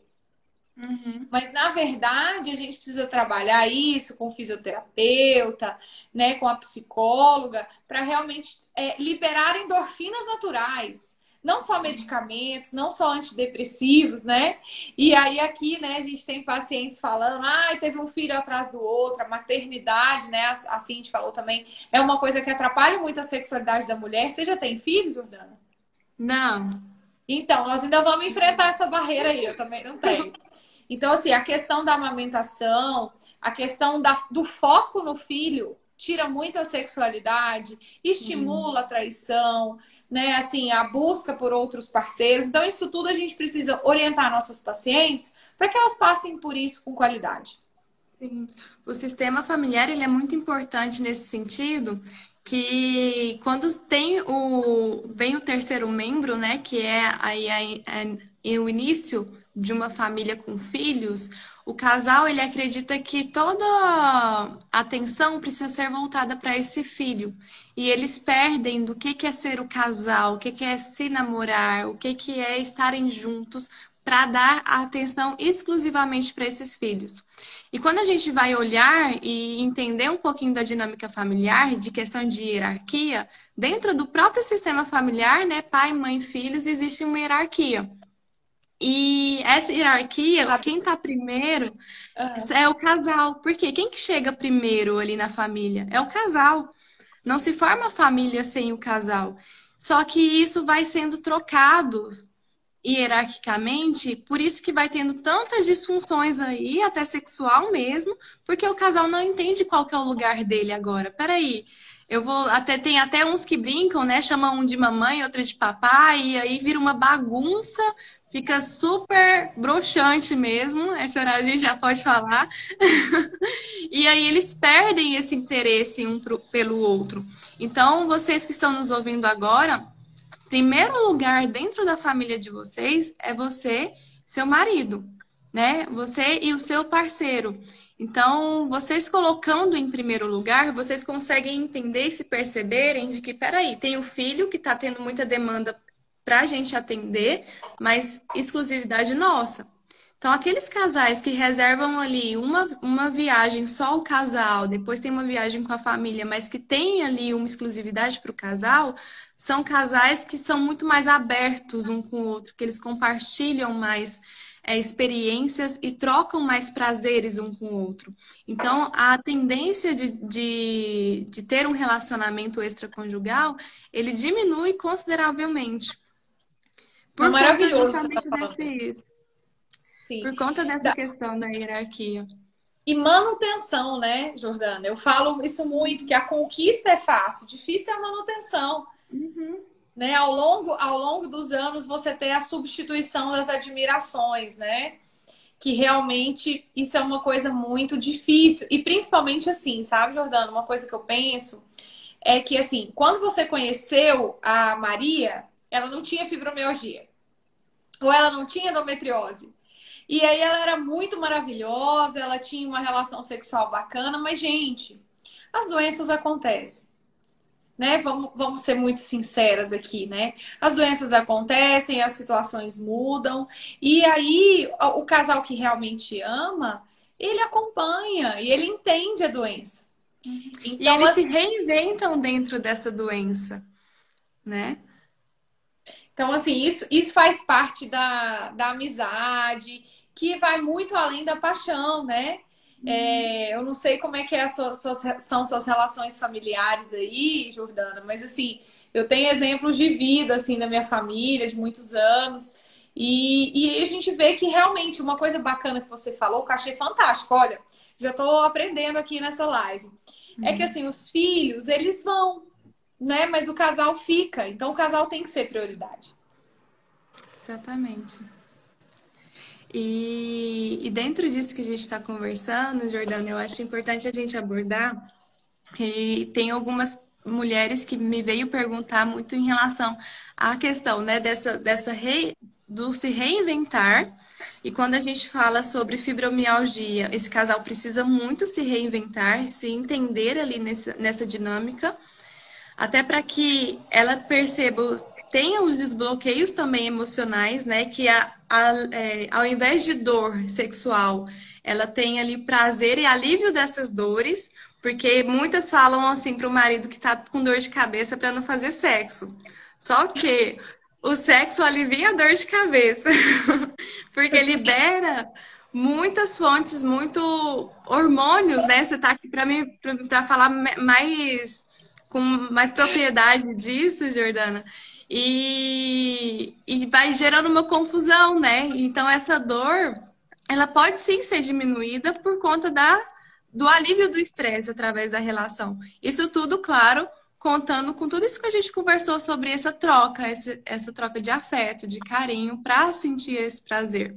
Uhum. Mas na verdade a gente precisa trabalhar isso com o fisioterapeuta, né, com a psicóloga, para realmente é, liberar endorfinas naturais não só medicamentos, não só antidepressivos, né? E aí aqui, né, a gente tem pacientes falando, ah, teve um filho atrás do outro, a maternidade, né? A Cindy falou também, é uma coisa que atrapalha muito a sexualidade da mulher. Você já tem filho, Jordana? Não. Então, nós ainda vamos enfrentar essa barreira aí, eu também não tenho. Então, assim, a questão da amamentação, a questão da, do foco no filho, tira muito a sexualidade, estimula a traição, né, assim, a busca por outros parceiros. Então, isso tudo a gente precisa orientar nossas pacientes para que elas passem por isso com qualidade. Sim. O sistema familiar ele é muito importante nesse sentido, que quando tem o vem o terceiro membro, né, que é aí o início de uma família com filhos, o casal ele acredita que toda atenção precisa ser voltada para esse filho. E eles perdem do que, que é ser o casal, o que, que é se namorar, o que, que é estarem juntos para dar atenção exclusivamente para esses filhos. E quando a gente vai olhar e entender um pouquinho da dinâmica familiar, de questão de hierarquia, dentro do próprio sistema familiar, né, pai, mãe, filhos, existe uma hierarquia. E essa hierarquia, quem está primeiro uhum. é o casal. Porque quem que chega primeiro ali na família? É o casal. Não se forma família sem o casal. Só que isso vai sendo trocado hierarquicamente, por isso que vai tendo tantas disfunções aí, até sexual mesmo, porque o casal não entende qual que é o lugar dele agora. Peraí, eu vou até tem até uns que brincam, né? Chamam um de mamãe, outro de papai, e aí vira uma bagunça, Fica super broxante mesmo, esse horário a gente já pode falar. e aí eles perdem esse interesse um pro, pelo outro. Então, vocês que estão nos ouvindo agora, primeiro lugar dentro da família de vocês é você, seu marido, né? Você e o seu parceiro. Então, vocês colocando em primeiro lugar, vocês conseguem entender e se perceberem de que, peraí, tem o filho que está tendo muita demanda para a gente atender, mas exclusividade nossa. Então, aqueles casais que reservam ali uma, uma viagem só o casal, depois tem uma viagem com a família, mas que tem ali uma exclusividade para o casal, são casais que são muito mais abertos um com o outro, que eles compartilham mais é, experiências e trocam mais prazeres um com o outro. Então, a tendência de, de, de ter um relacionamento extraconjugal, ele diminui consideravelmente. Por é maravilhoso. Por conta dessa da... questão da hierarquia. E manutenção, né, Jordana? Eu falo isso muito, que a conquista é fácil, difícil é a manutenção. Uhum. Né? Ao, longo, ao longo dos anos, você tem a substituição das admirações, né? Que realmente isso é uma coisa muito difícil. E principalmente assim, sabe, Jordana? Uma coisa que eu penso é que, assim, quando você conheceu a Maria, ela não tinha fibromialgia. Ou ela não tinha endometriose. E aí ela era muito maravilhosa, ela tinha uma relação sexual bacana, mas, gente, as doenças acontecem. Né? Vamos, vamos ser muito sinceras aqui, né? As doenças acontecem, as situações mudam, e aí o casal que realmente ama, ele acompanha e ele entende a doença. Então, e eles assim... se reinventam dentro dessa doença, né? Então, assim, isso, isso faz parte da, da amizade, que vai muito além da paixão, né? É, eu não sei como é que é sua, suas, são suas relações familiares aí, Jordana, mas assim, eu tenho exemplos de vida, assim, na minha família, de muitos anos. E, e a gente vê que realmente uma coisa bacana que você falou, que eu achei fantástico, olha, já estou aprendendo aqui nessa live. Uhum. É que assim, os filhos, eles vão, né? Mas o casal fica. Então o casal tem que ser prioridade. Exatamente. E, e dentro disso que a gente está conversando, Jordana, eu acho importante a gente abordar que tem algumas mulheres que me veio perguntar muito em relação à questão, né, dessa, dessa re, do se reinventar. E quando a gente fala sobre fibromialgia, esse casal precisa muito se reinventar, se entender ali nessa, nessa dinâmica, até para que ela perceba tem os desbloqueios também emocionais, né? Que a, a, é, ao invés de dor sexual, ela tem ali prazer e alívio dessas dores, porque muitas falam assim para o marido que está com dor de cabeça para não fazer sexo. Só que o sexo alivia a dor de cabeça, porque libera muitas fontes, muito hormônios, né? Você está aqui para mim para falar mais com mais propriedade disso, Jordana e, e vai gerando uma confusão, né? Então essa dor, ela pode sim ser diminuída por conta da, do alívio do estresse através da relação. Isso tudo, claro, contando com tudo isso que a gente conversou sobre essa troca, essa, troca de afeto, de carinho, para sentir esse prazer.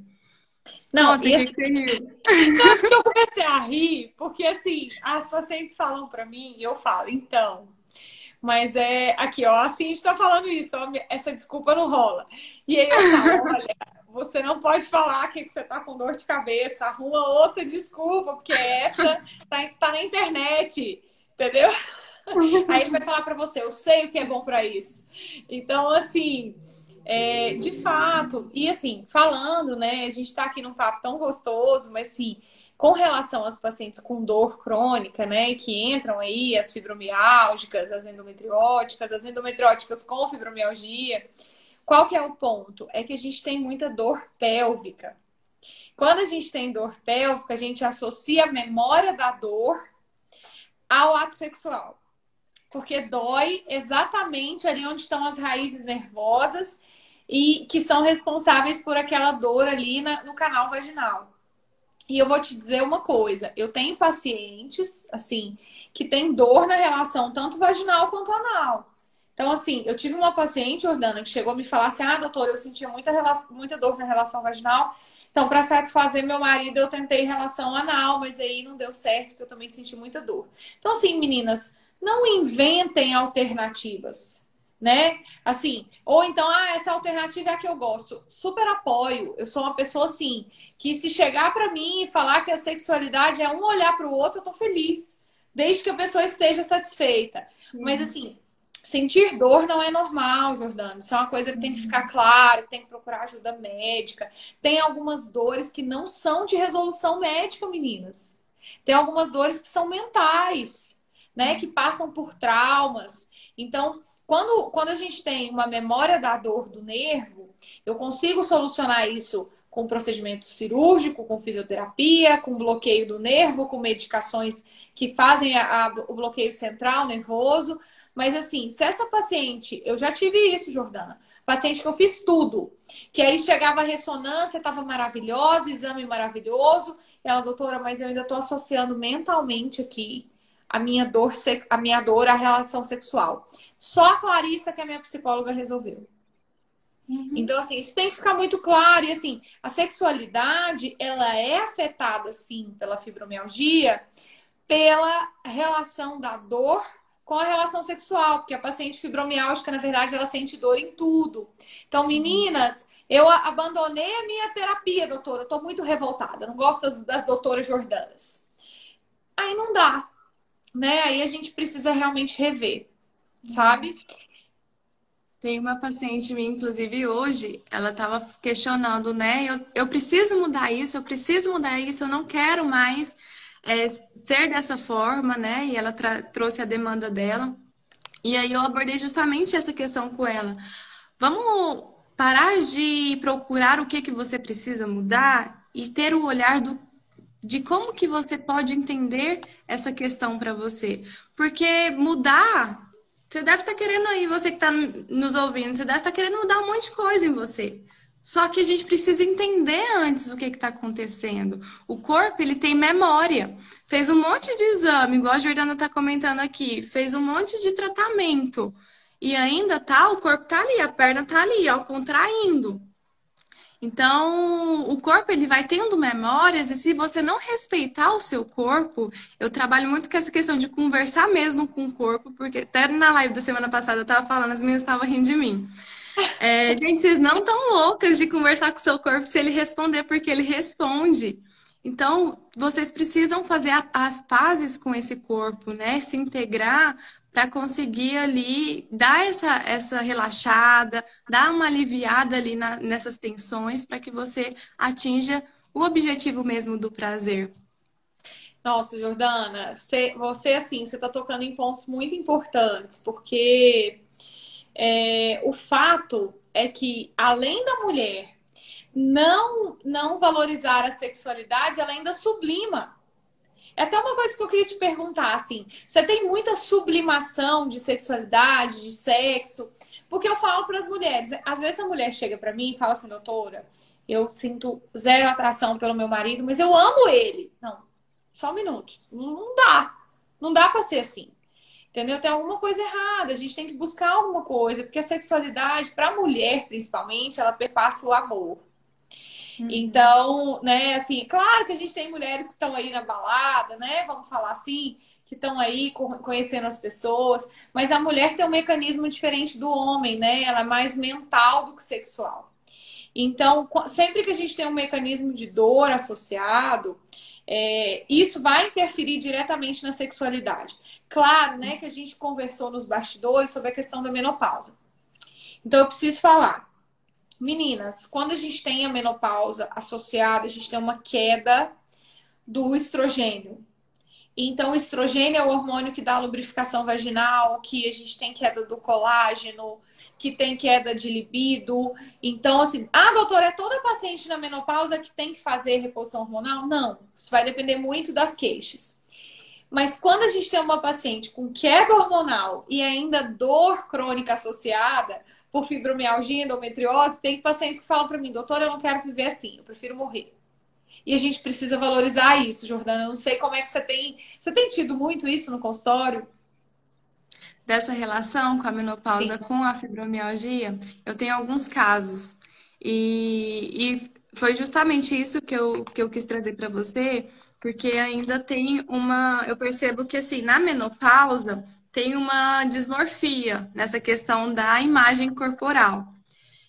Não, Conta, esse... que que eu comecei a rir, porque assim, as pacientes falam para mim e eu falo, então, mas é aqui, ó, assim está falando isso, ó, essa desculpa não rola. E aí eu falo, olha, você não pode falar que você tá com dor de cabeça, arruma outra desculpa, porque essa tá, tá na internet, entendeu? Aí ele vai falar para você, eu sei o que é bom para isso. Então, assim, é, de fato, e assim, falando, né, a gente tá aqui num papo tão gostoso, mas assim, com relação aos pacientes com dor crônica, né, que entram aí as fibromiálgicas, as endometrióticas, as endometrióticas com fibromialgia, qual que é o ponto? É que a gente tem muita dor pélvica. Quando a gente tem dor pélvica, a gente associa a memória da dor ao ato sexual. Porque dói exatamente ali onde estão as raízes nervosas e que são responsáveis por aquela dor ali na, no canal vaginal. E eu vou te dizer uma coisa, eu tenho pacientes, assim, que tem dor na relação tanto vaginal quanto anal. Então, assim, eu tive uma paciente, Jordana, que chegou a me falar assim: ah, doutora, eu sentia muita, muita dor na relação vaginal. Então, para satisfazer meu marido, eu tentei relação anal, mas aí não deu certo, porque eu também senti muita dor. Então, assim, meninas, não inventem alternativas né? Assim, ou então, ah, essa alternativa é a que eu gosto. Super apoio. Eu sou uma pessoa assim, que se chegar para mim e falar que a sexualidade é um olhar para o outro, eu tô feliz, desde que a pessoa esteja satisfeita. Mas assim, sentir dor não é normal, Jordana. Isso é uma coisa que tem que ficar uhum. claro, tem que procurar ajuda médica. Tem algumas dores que não são de resolução médica, meninas. Tem algumas dores que são mentais, né? Que passam por traumas. Então, quando, quando a gente tem uma memória da dor do nervo, eu consigo solucionar isso com procedimento cirúrgico, com fisioterapia, com bloqueio do nervo, com medicações que fazem a, a, o bloqueio central nervoso. Mas assim, se essa paciente, eu já tive isso, Jordana, paciente que eu fiz tudo, que aí chegava a ressonância, estava maravilhosa, exame maravilhoso, ela, doutora, mas eu ainda estou associando mentalmente aqui a minha dor, a minha dor à relação sexual. Só a Clarissa, que é a minha psicóloga, resolveu. Uhum. Então, assim, isso tem que ficar muito claro. E, assim, a sexualidade, ela é afetada, sim, pela fibromialgia, pela relação da dor com a relação sexual. Porque a paciente fibromialgica, na verdade, ela sente dor em tudo. Então, meninas, eu abandonei a minha terapia, doutora. Eu tô muito revoltada. Não gosto das doutoras jordanas. Aí não dá né? Aí a gente precisa realmente rever, sabe? Tem uma paciente minha, inclusive hoje, ela estava questionando, né? Eu, eu preciso mudar isso, eu preciso mudar isso, eu não quero mais é, ser dessa forma, né? E ela trouxe a demanda dela. E aí eu abordei justamente essa questão com ela. Vamos parar de procurar o que que você precisa mudar e ter o olhar do de como que você pode entender essa questão para você. Porque mudar, você deve estar tá querendo aí, você que está nos ouvindo, você deve estar tá querendo mudar um monte de coisa em você. Só que a gente precisa entender antes o que está acontecendo. O corpo, ele tem memória. Fez um monte de exame, igual a Jordana está comentando aqui, fez um monte de tratamento. E ainda tá, o corpo tá ali, a perna tá ali, ó, contraindo. Então, o corpo ele vai tendo memórias e se você não respeitar o seu corpo, eu trabalho muito com essa questão de conversar mesmo com o corpo, porque até na live da semana passada eu tava falando, as meninas estavam rindo de mim. É, gente, vocês não tão loucas de conversar com o seu corpo se ele responder, porque ele responde. Então, vocês precisam fazer as pazes com esse corpo, né? Se integrar para conseguir ali dar essa, essa relaxada, dar uma aliviada ali na, nessas tensões para que você atinja o objetivo mesmo do prazer. Nossa, Jordana, você, você assim, você está tocando em pontos muito importantes, porque é, o fato é que, além da mulher não, não valorizar a sexualidade, ela ainda sublima é até uma coisa que eu queria te perguntar, assim, você tem muita sublimação de sexualidade, de sexo? Porque eu falo para as mulheres, às vezes a mulher chega para mim e fala assim, doutora, eu sinto zero atração pelo meu marido, mas eu amo ele. Não, só um minuto. Não dá. Não dá para ser assim. Entendeu? Tem alguma coisa errada. A gente tem que buscar alguma coisa, porque a sexualidade, para a mulher principalmente, ela perpassa o amor. Uhum. Então, né, assim, claro que a gente tem mulheres que estão aí na balada, né? Vamos falar assim, que estão aí conhecendo as pessoas, mas a mulher tem um mecanismo diferente do homem, né? Ela é mais mental do que sexual. Então, sempre que a gente tem um mecanismo de dor associado, é, isso vai interferir diretamente na sexualidade. Claro, né, que a gente conversou nos bastidores sobre a questão da menopausa. Então, eu preciso falar. Meninas, quando a gente tem a menopausa associada, a gente tem uma queda do estrogênio. Então, o estrogênio é o hormônio que dá lubrificação vaginal, que a gente tem queda do colágeno, que tem queda de libido. Então, assim, ah, doutora, é toda paciente na menopausa que tem que fazer reposição hormonal? Não, isso vai depender muito das queixas. Mas quando a gente tem uma paciente com queda hormonal e ainda dor crônica associada, por fibromialgia, endometriose, tem pacientes que falam para mim, doutora, eu não quero viver assim, eu prefiro morrer. E a gente precisa valorizar isso, Jordana. Eu não sei como é que você tem. Você tem tido muito isso no consultório? Dessa relação com a menopausa Sim. com a fibromialgia, eu tenho alguns casos. E, e foi justamente isso que eu, que eu quis trazer para você, porque ainda tem uma. Eu percebo que, assim, na menopausa, tem uma dismorfia nessa questão da imagem corporal.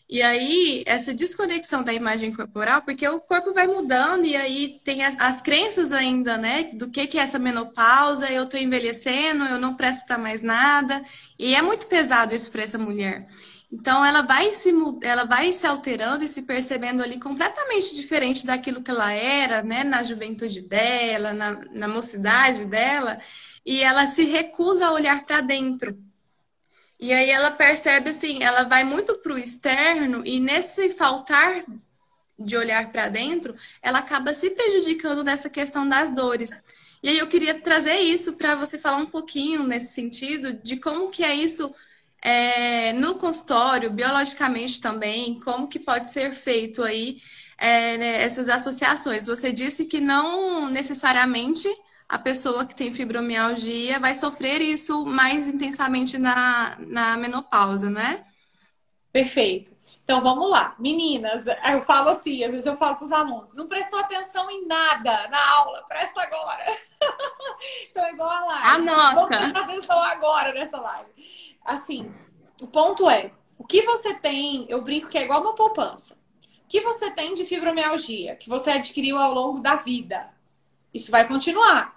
E aí, essa desconexão da imagem corporal, porque o corpo vai mudando e aí tem as, as crenças ainda, né? Do que, que é essa menopausa, eu tô envelhecendo, eu não presto para mais nada. E é muito pesado isso para essa mulher. Então, ela vai, se, ela vai se alterando e se percebendo ali completamente diferente daquilo que ela era, né? Na juventude dela, na, na mocidade dela e ela se recusa a olhar para dentro. E aí ela percebe assim, ela vai muito para o externo e nesse faltar de olhar para dentro, ela acaba se prejudicando nessa questão das dores. E aí eu queria trazer isso para você falar um pouquinho nesse sentido de como que é isso é, no consultório, biologicamente também, como que pode ser feito aí é, né, essas associações. Você disse que não necessariamente a pessoa que tem fibromialgia vai sofrer isso mais intensamente na, na menopausa, né? Perfeito. Então vamos lá, meninas. Eu falo assim, às vezes eu falo para os alunos, não prestou atenção em nada na aula, presta agora. então é igual a live. Anota. Vamos prestar atenção agora nessa live. Assim, o ponto é, o que você tem, eu brinco que é igual uma poupança. O que você tem de fibromialgia, que você adquiriu ao longo da vida? Isso vai continuar.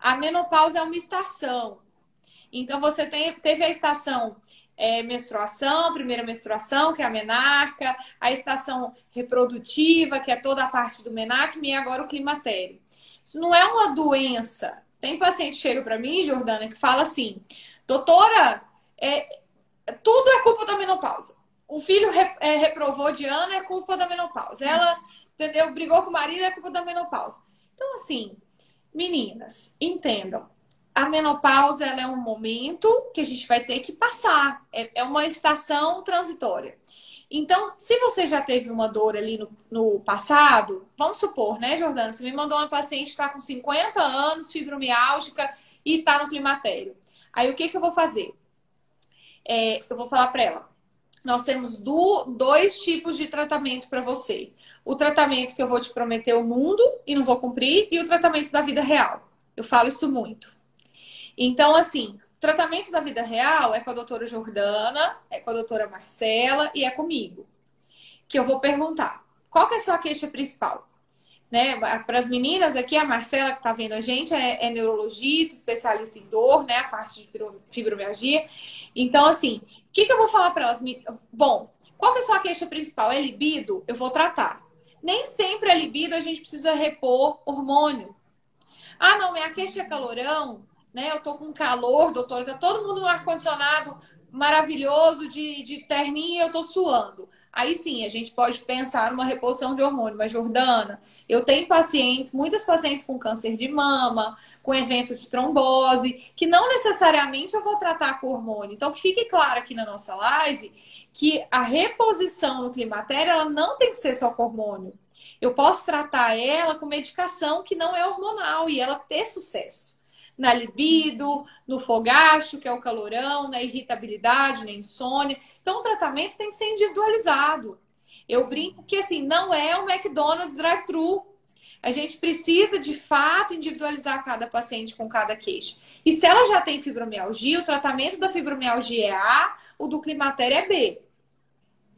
A menopausa é uma estação. Então, você tem, teve a estação é, menstruação, primeira menstruação, que é a menarca, a estação reprodutiva, que é toda a parte do menacme, e agora o climatério. Isso não é uma doença. Tem paciente chega para mim, Jordana, que fala assim: doutora, é, tudo é culpa da menopausa. O filho re, é, reprovou de ano, é culpa da menopausa. Ela, entendeu? Brigou com o marido, é culpa da menopausa. Então, assim, meninas, entendam. A menopausa é um momento que a gente vai ter que passar. É, é uma estação transitória. Então, se você já teve uma dor ali no, no passado, vamos supor, né, Jordana? Você me mandou uma paciente que está com 50 anos, fibromiálgica e está no climatério. Aí, o que, que eu vou fazer? É, eu vou falar para ela. Nós temos do, dois tipos de tratamento para você. O tratamento que eu vou te prometer o mundo e não vou cumprir, e o tratamento da vida real. Eu falo isso muito. Então, assim, tratamento da vida real é com a doutora Jordana, é com a doutora Marcela e é comigo. Que eu vou perguntar: qual que é a sua queixa principal? Né? Para as meninas aqui, a Marcela que está vendo a gente é, é, neurologista, especialista em dor, né? A parte de fibromialgia. Então, assim, o que, que eu vou falar para elas? Bom, qual que é a sua queixa principal? É libido? Eu vou tratar. Nem sempre é libido, a gente precisa repor hormônio. Ah, não, minha queixa é calorão né? Eu tô com calor, doutora, tá todo mundo no ar-condicionado maravilhoso de, de terninho e eu tô suando. Aí sim, a gente pode pensar numa reposição de hormônio. Mas, Jordana, eu tenho pacientes, muitas pacientes com câncer de mama, com evento de trombose, que não necessariamente eu vou tratar com hormônio. Então, que fique claro aqui na nossa live que a reposição no climatério, ela não tem que ser só com hormônio. Eu posso tratar ela com medicação que não é hormonal e ela ter sucesso na libido, no fogacho, que é o calorão, na irritabilidade, na insônia. Então, o tratamento tem que ser individualizado. Eu brinco que, assim, não é o McDonald's drive-thru. A gente precisa, de fato, individualizar cada paciente com cada queixa. E se ela já tem fibromialgia, o tratamento da fibromialgia é A, o do climatério é B.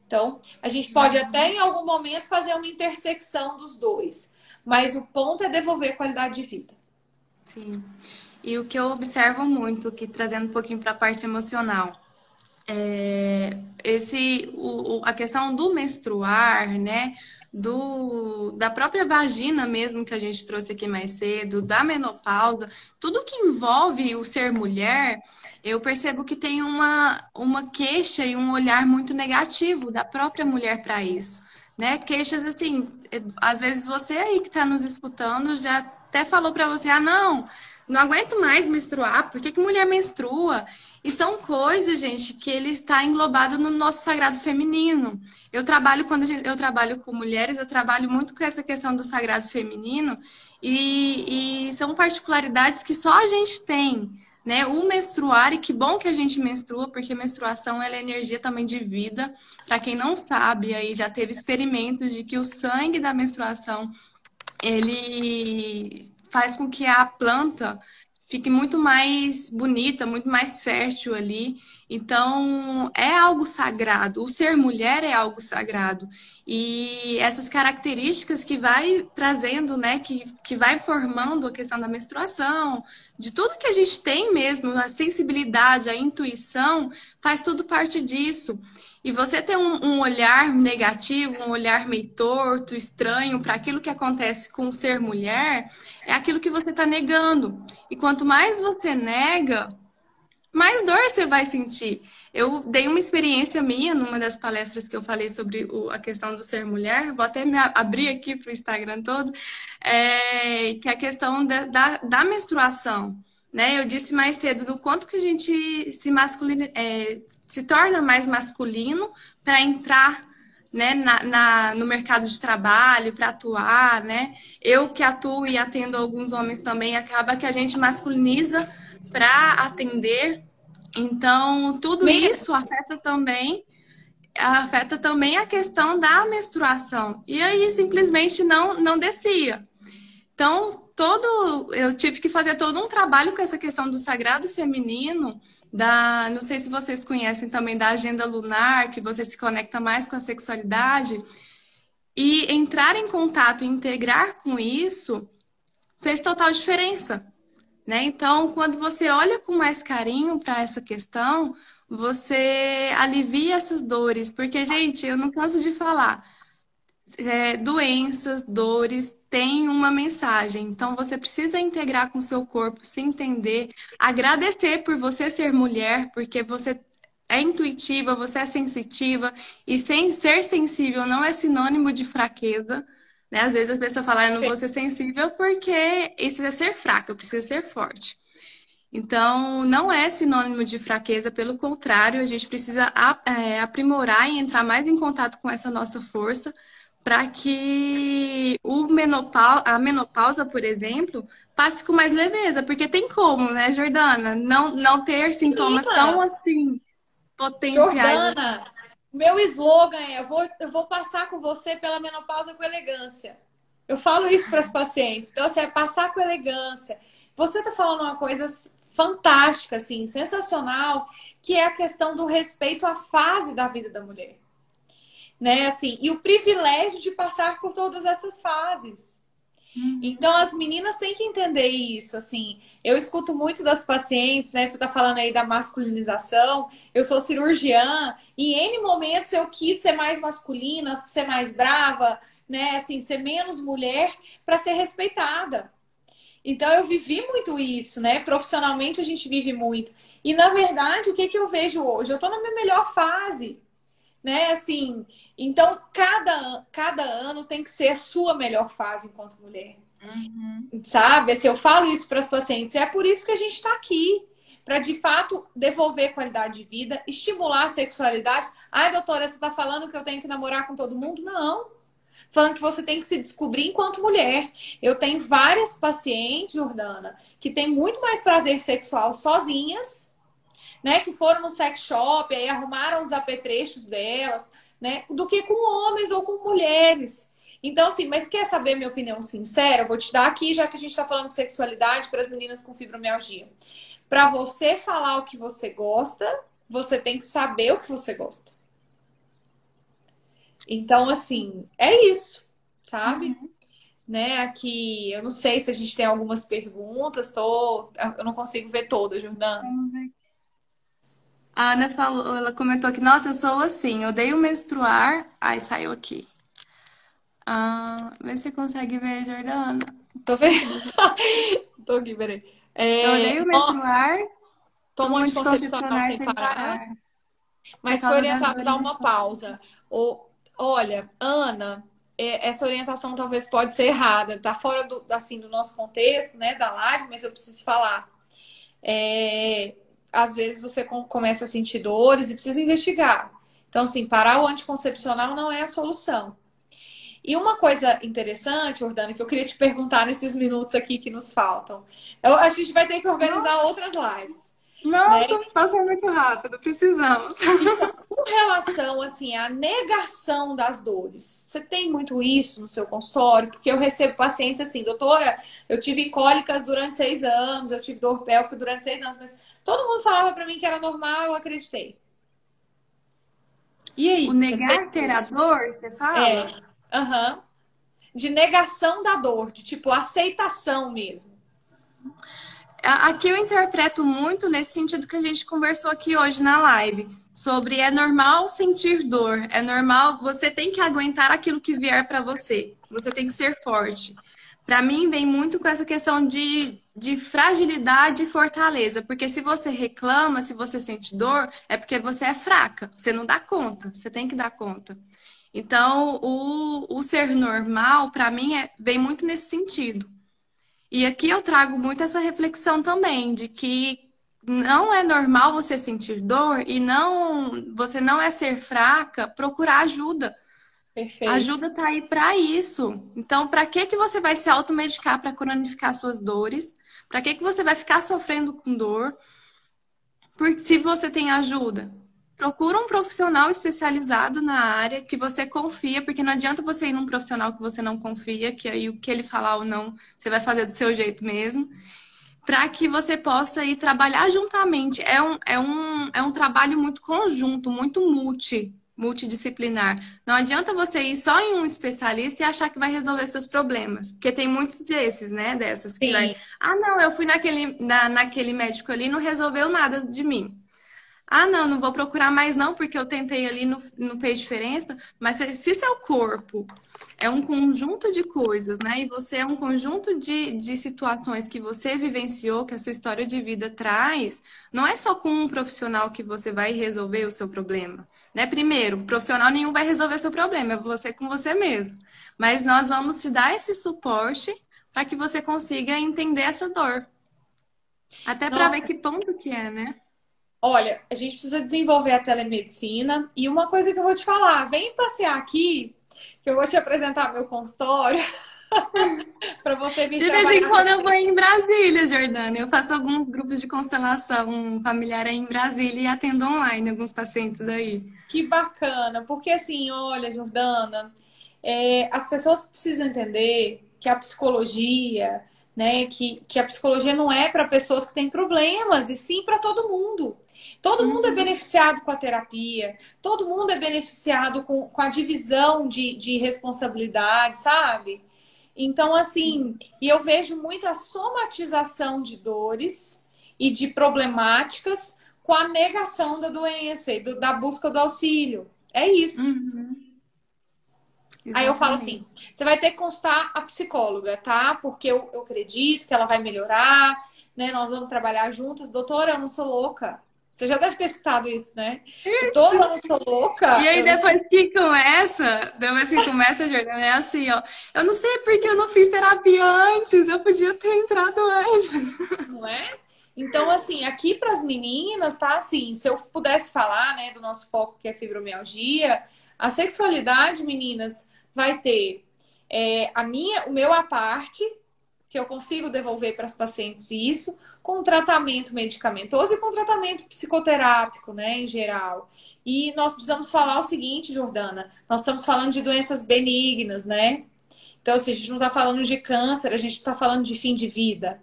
Então, a gente pode uhum. até, em algum momento, fazer uma intersecção dos dois. Mas o ponto é devolver qualidade de vida. Sim. E o que eu observo muito, que trazendo um pouquinho para a parte emocional, é esse, o, a questão do menstruar, né? Do, da própria vagina mesmo que a gente trouxe aqui mais cedo, da menopausa, tudo que envolve o ser mulher, eu percebo que tem uma, uma queixa e um olhar muito negativo da própria mulher para isso. Né? Queixas assim, às vezes você aí que está nos escutando já até falou para você, ah, não, não aguento mais menstruar, por que, que mulher menstrua? E são coisas, gente, que ele está englobado no nosso sagrado feminino. Eu trabalho, quando gente, eu trabalho com mulheres, eu trabalho muito com essa questão do sagrado feminino, e, e são particularidades que só a gente tem. Né, o menstruar, e que bom que a gente menstrua, porque menstruação é energia também de vida. Para quem não sabe, aí já teve experimentos de que o sangue da menstruação ele faz com que a planta fique muito mais bonita, muito mais fértil ali. Então, é algo sagrado. O ser mulher é algo sagrado. E essas características que vai trazendo, né, que, que vai formando a questão da menstruação, de tudo que a gente tem mesmo, a sensibilidade, a intuição, faz tudo parte disso. E você ter um, um, olhar negativo, um olhar meio torto, estranho para aquilo que acontece com ser mulher, é aquilo que você está negando. E quanto mais você nega, mais dor você vai sentir. Eu dei uma experiência minha numa das palestras que eu falei sobre o, a questão do ser mulher, vou até me abrir aqui para o Instagram todo, é, que é a questão da, da, da menstruação. Né? Eu disse mais cedo do quanto que a gente se masculina, é, se torna mais masculino para entrar né, na, na, no mercado de trabalho, para atuar, né? Eu que atuo e atendo alguns homens também, acaba que a gente masculiniza para atender. Então, tudo isso afeta também afeta também a questão da menstruação. E aí simplesmente não não descia. Então, todo eu tive que fazer todo um trabalho com essa questão do sagrado feminino, da, não sei se vocês conhecem também da agenda lunar, que você se conecta mais com a sexualidade, e entrar em contato e integrar com isso fez total diferença. Né? Então, quando você olha com mais carinho para essa questão, você alivia essas dores, porque, gente, eu não canso de falar é, doenças, dores têm uma mensagem. Então você precisa integrar com o seu corpo, se entender, agradecer por você ser mulher, porque você é intuitiva, você é sensitiva, e sem ser sensível não é sinônimo de fraqueza. Né? Às vezes a pessoa fala, ah, eu não vou ser sensível porque isso é ser fraca, eu preciso ser forte. Então, não é sinônimo de fraqueza, pelo contrário, a gente precisa é, aprimorar e entrar mais em contato com essa nossa força para que o menopau a menopausa, por exemplo, passe com mais leveza, porque tem como, né, Jordana? Não, não ter sintomas Sim, tão assim potenciais. Jordana, meu slogan é: eu vou, eu vou passar com você pela menopausa com elegância. Eu falo isso para as pacientes. Então, assim, é passar com elegância. Você está falando uma coisa fantástica, assim, sensacional, que é a questão do respeito à fase da vida da mulher. Né, assim, e o privilégio de passar por todas essas fases. Uhum. Então, as meninas têm que entender isso, assim. Eu escuto muito das pacientes, né? Você está falando aí da masculinização. Eu sou cirurgiã e em N momentos eu quis ser mais masculina, ser mais brava, né? Assim, ser menos mulher para ser respeitada. Então eu vivi muito isso, né? Profissionalmente a gente vive muito. E na verdade, o que, que eu vejo hoje? Eu estou na minha melhor fase. Né, assim, então cada, cada ano tem que ser a sua melhor fase enquanto mulher. Uhum. Sabe? Assim, eu falo isso para as pacientes. É por isso que a gente está aqui. Para de fato devolver qualidade de vida, estimular a sexualidade. Ai, doutora, você está falando que eu tenho que namorar com todo mundo? Não falando que você tem que se descobrir enquanto mulher. Eu tenho várias pacientes, Jordana, que têm muito mais prazer sexual sozinhas, né? Que foram no sex shop, aí arrumaram os apetrechos delas, né? Do que com homens ou com mulheres. Então, assim, mas quer saber minha opinião sincera? Eu vou te dar aqui, já que a gente está falando de sexualidade para as meninas com fibromialgia. Para você falar o que você gosta, você tem que saber o que você gosta. Então, assim, é isso, sabe? Uhum. Né, aqui, eu não sei se a gente tem algumas perguntas, tô, eu não consigo ver todas, Jordana. A Ana falou, ela comentou que, nossa, eu sou assim, eu odeio menstruar. Ai, saiu aqui. Ah, vê se você consegue ver, Jordana. Tô vendo. Tô aqui, peraí. É, eu odeio menstruar. Tomo anticoncepcional sem parar. parar. Mas foi orientado a dar uma pausa. O, olha, Ana, essa orientação talvez pode ser errada, tá fora do, assim, do nosso contexto, né, da live, mas eu preciso falar. É, às vezes você começa a sentir dores e precisa investigar. Então, assim, parar o anticoncepcional não é a solução. E uma coisa interessante, Jordana, que eu queria te perguntar nesses minutos aqui que nos faltam. Eu, a gente vai ter que organizar não. outras lives. Nossa, né? passa muito rápido, precisamos. com relação assim à negação das dores, você tem muito isso no seu consultório? Porque eu recebo pacientes assim, doutora, eu tive cólicas durante seis anos, eu tive dor pélvica durante seis anos, mas todo mundo falava para mim que era normal, eu acreditei. E aí? O negar ter a dor, você fala? É. Uhum. De negação da dor, de tipo aceitação mesmo. Aqui eu interpreto muito nesse sentido que a gente conversou aqui hoje na live, sobre é normal sentir dor, é normal, você tem que aguentar aquilo que vier para você, você tem que ser forte. Para mim, vem muito com essa questão de, de fragilidade e fortaleza, porque se você reclama, se você sente dor, é porque você é fraca, você não dá conta, você tem que dar conta. Então, o, o ser normal, para mim, é, vem muito nesse sentido. E aqui eu trago muito essa reflexão também, de que não é normal você sentir dor e não você não é ser fraca, procurar ajuda. Perfeito. Ajuda tá aí para isso. Então, para que que você vai se automedicar para cronificar suas dores? Para que que você vai ficar sofrendo com dor? Porque se você tem ajuda, procura um profissional especializado na área que você confia, porque não adianta você ir num profissional que você não confia, que aí o que ele falar ou não, você vai fazer do seu jeito mesmo, para que você possa ir trabalhar juntamente. É um, é um, é um trabalho muito conjunto, muito multi, multidisciplinar. Não adianta você ir só em um especialista e achar que vai resolver seus problemas, porque tem muitos desses, né, dessas que vai, ah, não, eu fui naquele, na, naquele médico ali e não resolveu nada de mim. Ah, não, não vou procurar mais não, porque eu tentei ali no, no fez diferença, mas se, se seu corpo é um conjunto de coisas, né? E você é um conjunto de, de situações que você vivenciou, que a sua história de vida traz, não é só com um profissional que você vai resolver o seu problema. Né? Primeiro, profissional nenhum vai resolver seu problema, é você com você mesmo. Mas nós vamos te dar esse suporte para que você consiga entender essa dor. Até para ver que ponto que é, né? Olha, a gente precisa desenvolver a telemedicina. E uma coisa que eu vou te falar, vem passear aqui, que eu vou te apresentar meu consultório. para você vir De vez em quando eu vou em Brasília, Jordana. Eu faço alguns grupos de constelação familiar aí em Brasília e atendo online alguns pacientes daí. Que bacana, porque assim, olha, Jordana, é, as pessoas precisam entender que a psicologia, né, que, que a psicologia não é para pessoas que têm problemas, e sim para todo mundo. Todo mundo é uhum. beneficiado com a terapia, todo mundo é beneficiado com, com a divisão de, de responsabilidade, sabe? Então, assim, e eu vejo muita somatização de dores e de problemáticas com a negação da doença e do, da busca do auxílio. É isso. Uhum. Aí eu falo assim: você vai ter que consultar a psicóloga, tá? Porque eu, eu acredito que ela vai melhorar, né? Nós vamos trabalhar juntas. Doutora, eu não sou louca. Você já deve ter citado isso, né? Eu sou louca. E aí, depois que começa, depois que começa a jogar, é assim, ó. Eu não sei porque eu não fiz terapia antes, eu podia ter entrado antes. Não é? Então, assim, aqui para as meninas, tá assim, se eu pudesse falar, né, do nosso foco que é fibromialgia, a sexualidade, meninas, vai ter é, a minha, o meu a parte, que eu consigo devolver para as pacientes isso, com tratamento medicamentoso e com tratamento psicoterápico, né, em geral. E nós precisamos falar o seguinte, Jordana, nós estamos falando de doenças benignas, né? Então, assim, a gente não está falando de câncer, a gente está falando de fim de vida.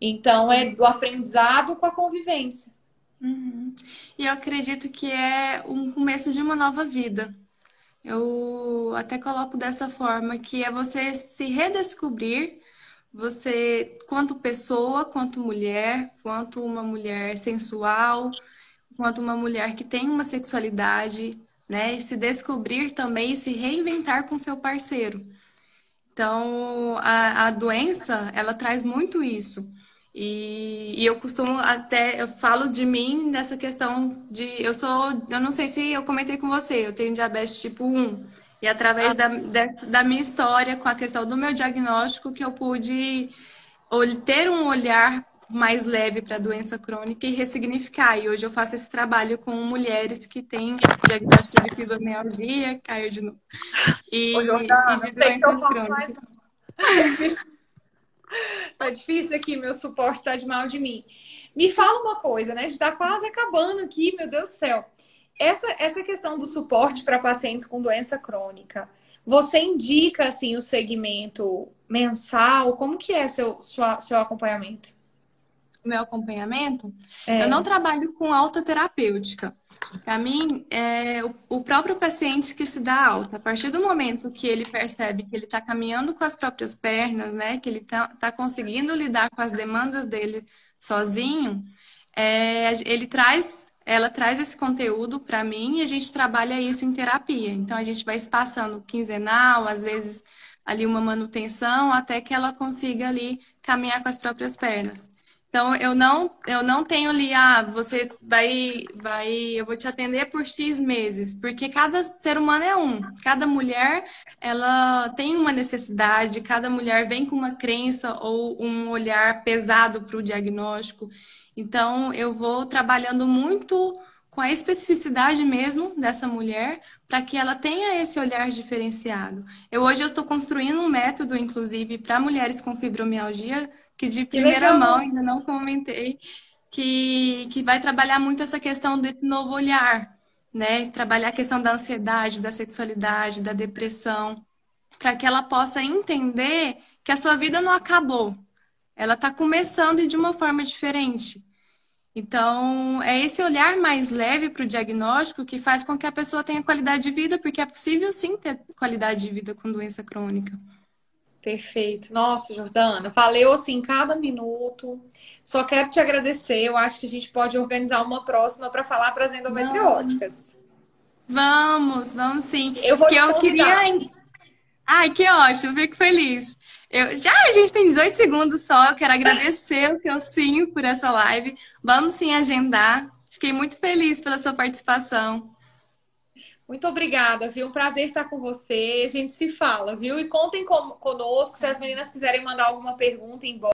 Então, é do aprendizado com a convivência. Uhum. E eu acredito que é um começo de uma nova vida. Eu até coloco dessa forma, que é você se redescobrir você, quanto pessoa, quanto mulher, quanto uma mulher sensual, quanto uma mulher que tem uma sexualidade, né? E se descobrir também e se reinventar com seu parceiro. Então, a, a doença, ela traz muito isso. E, e, eu costumo até, eu falo de mim nessa questão de, eu sou, eu não sei se eu comentei com você, eu tenho diabetes tipo 1. E através da, da minha história, com a questão do meu diagnóstico, que eu pude ter um olhar mais leve para a doença crônica e ressignificar. E hoje eu faço esse trabalho com mulheres que têm diagnóstico de fibromialgia, caiu de novo. E, Ô, Jordana, e de doença crônica. tá difícil aqui, meu suporte tá de mal de mim. Me fala uma coisa, né? A gente tá quase acabando aqui, meu Deus do céu. Essa, essa questão do suporte para pacientes com doença crônica, você indica assim o segmento mensal? Como que é seu, sua, seu acompanhamento? Meu acompanhamento? É. Eu não trabalho com alta terapêutica. Para mim, é o próprio paciente que se dá alta. A partir do momento que ele percebe que ele está caminhando com as próprias pernas, né, que ele está tá conseguindo lidar com as demandas dele sozinho, é, ele traz ela traz esse conteúdo para mim e a gente trabalha isso em terapia. Então a gente vai espaçando quinzenal, às vezes ali uma manutenção, até que ela consiga ali caminhar com as próprias pernas. Então eu não eu não tenho ali ah, você vai vai eu vou te atender por X meses, porque cada ser humano é um. Cada mulher ela tem uma necessidade, cada mulher vem com uma crença ou um olhar pesado para o diagnóstico. Então, eu vou trabalhando muito com a especificidade mesmo dessa mulher para que ela tenha esse olhar diferenciado. Eu hoje eu estou construindo um método, inclusive, para mulheres com fibromialgia, que de primeira mão ainda não comentei, que, que vai trabalhar muito essa questão de novo olhar, né? Trabalhar a questão da ansiedade, da sexualidade, da depressão, para que ela possa entender que a sua vida não acabou, ela está começando de uma forma diferente. Então, é esse olhar mais leve para o diagnóstico que faz com que a pessoa tenha qualidade de vida, porque é possível sim ter qualidade de vida com doença crônica. Perfeito. Nossa, Jordana, valeu assim cada minuto. Só quero te agradecer. Eu acho que a gente pode organizar uma próxima para falar para as endometrióticas. Vamos, vamos sim. Eu vou que te eu convidar. queria. Ai, que ótimo, fico feliz. Eu, já a gente tem 18 segundos só. Eu quero agradecer o que eu sim por essa live. Vamos sim agendar. Fiquei muito feliz pela sua participação. Muito obrigada, viu? Um prazer estar com você. A gente se fala, viu? E contem com- conosco se as meninas quiserem mandar alguma pergunta, embora.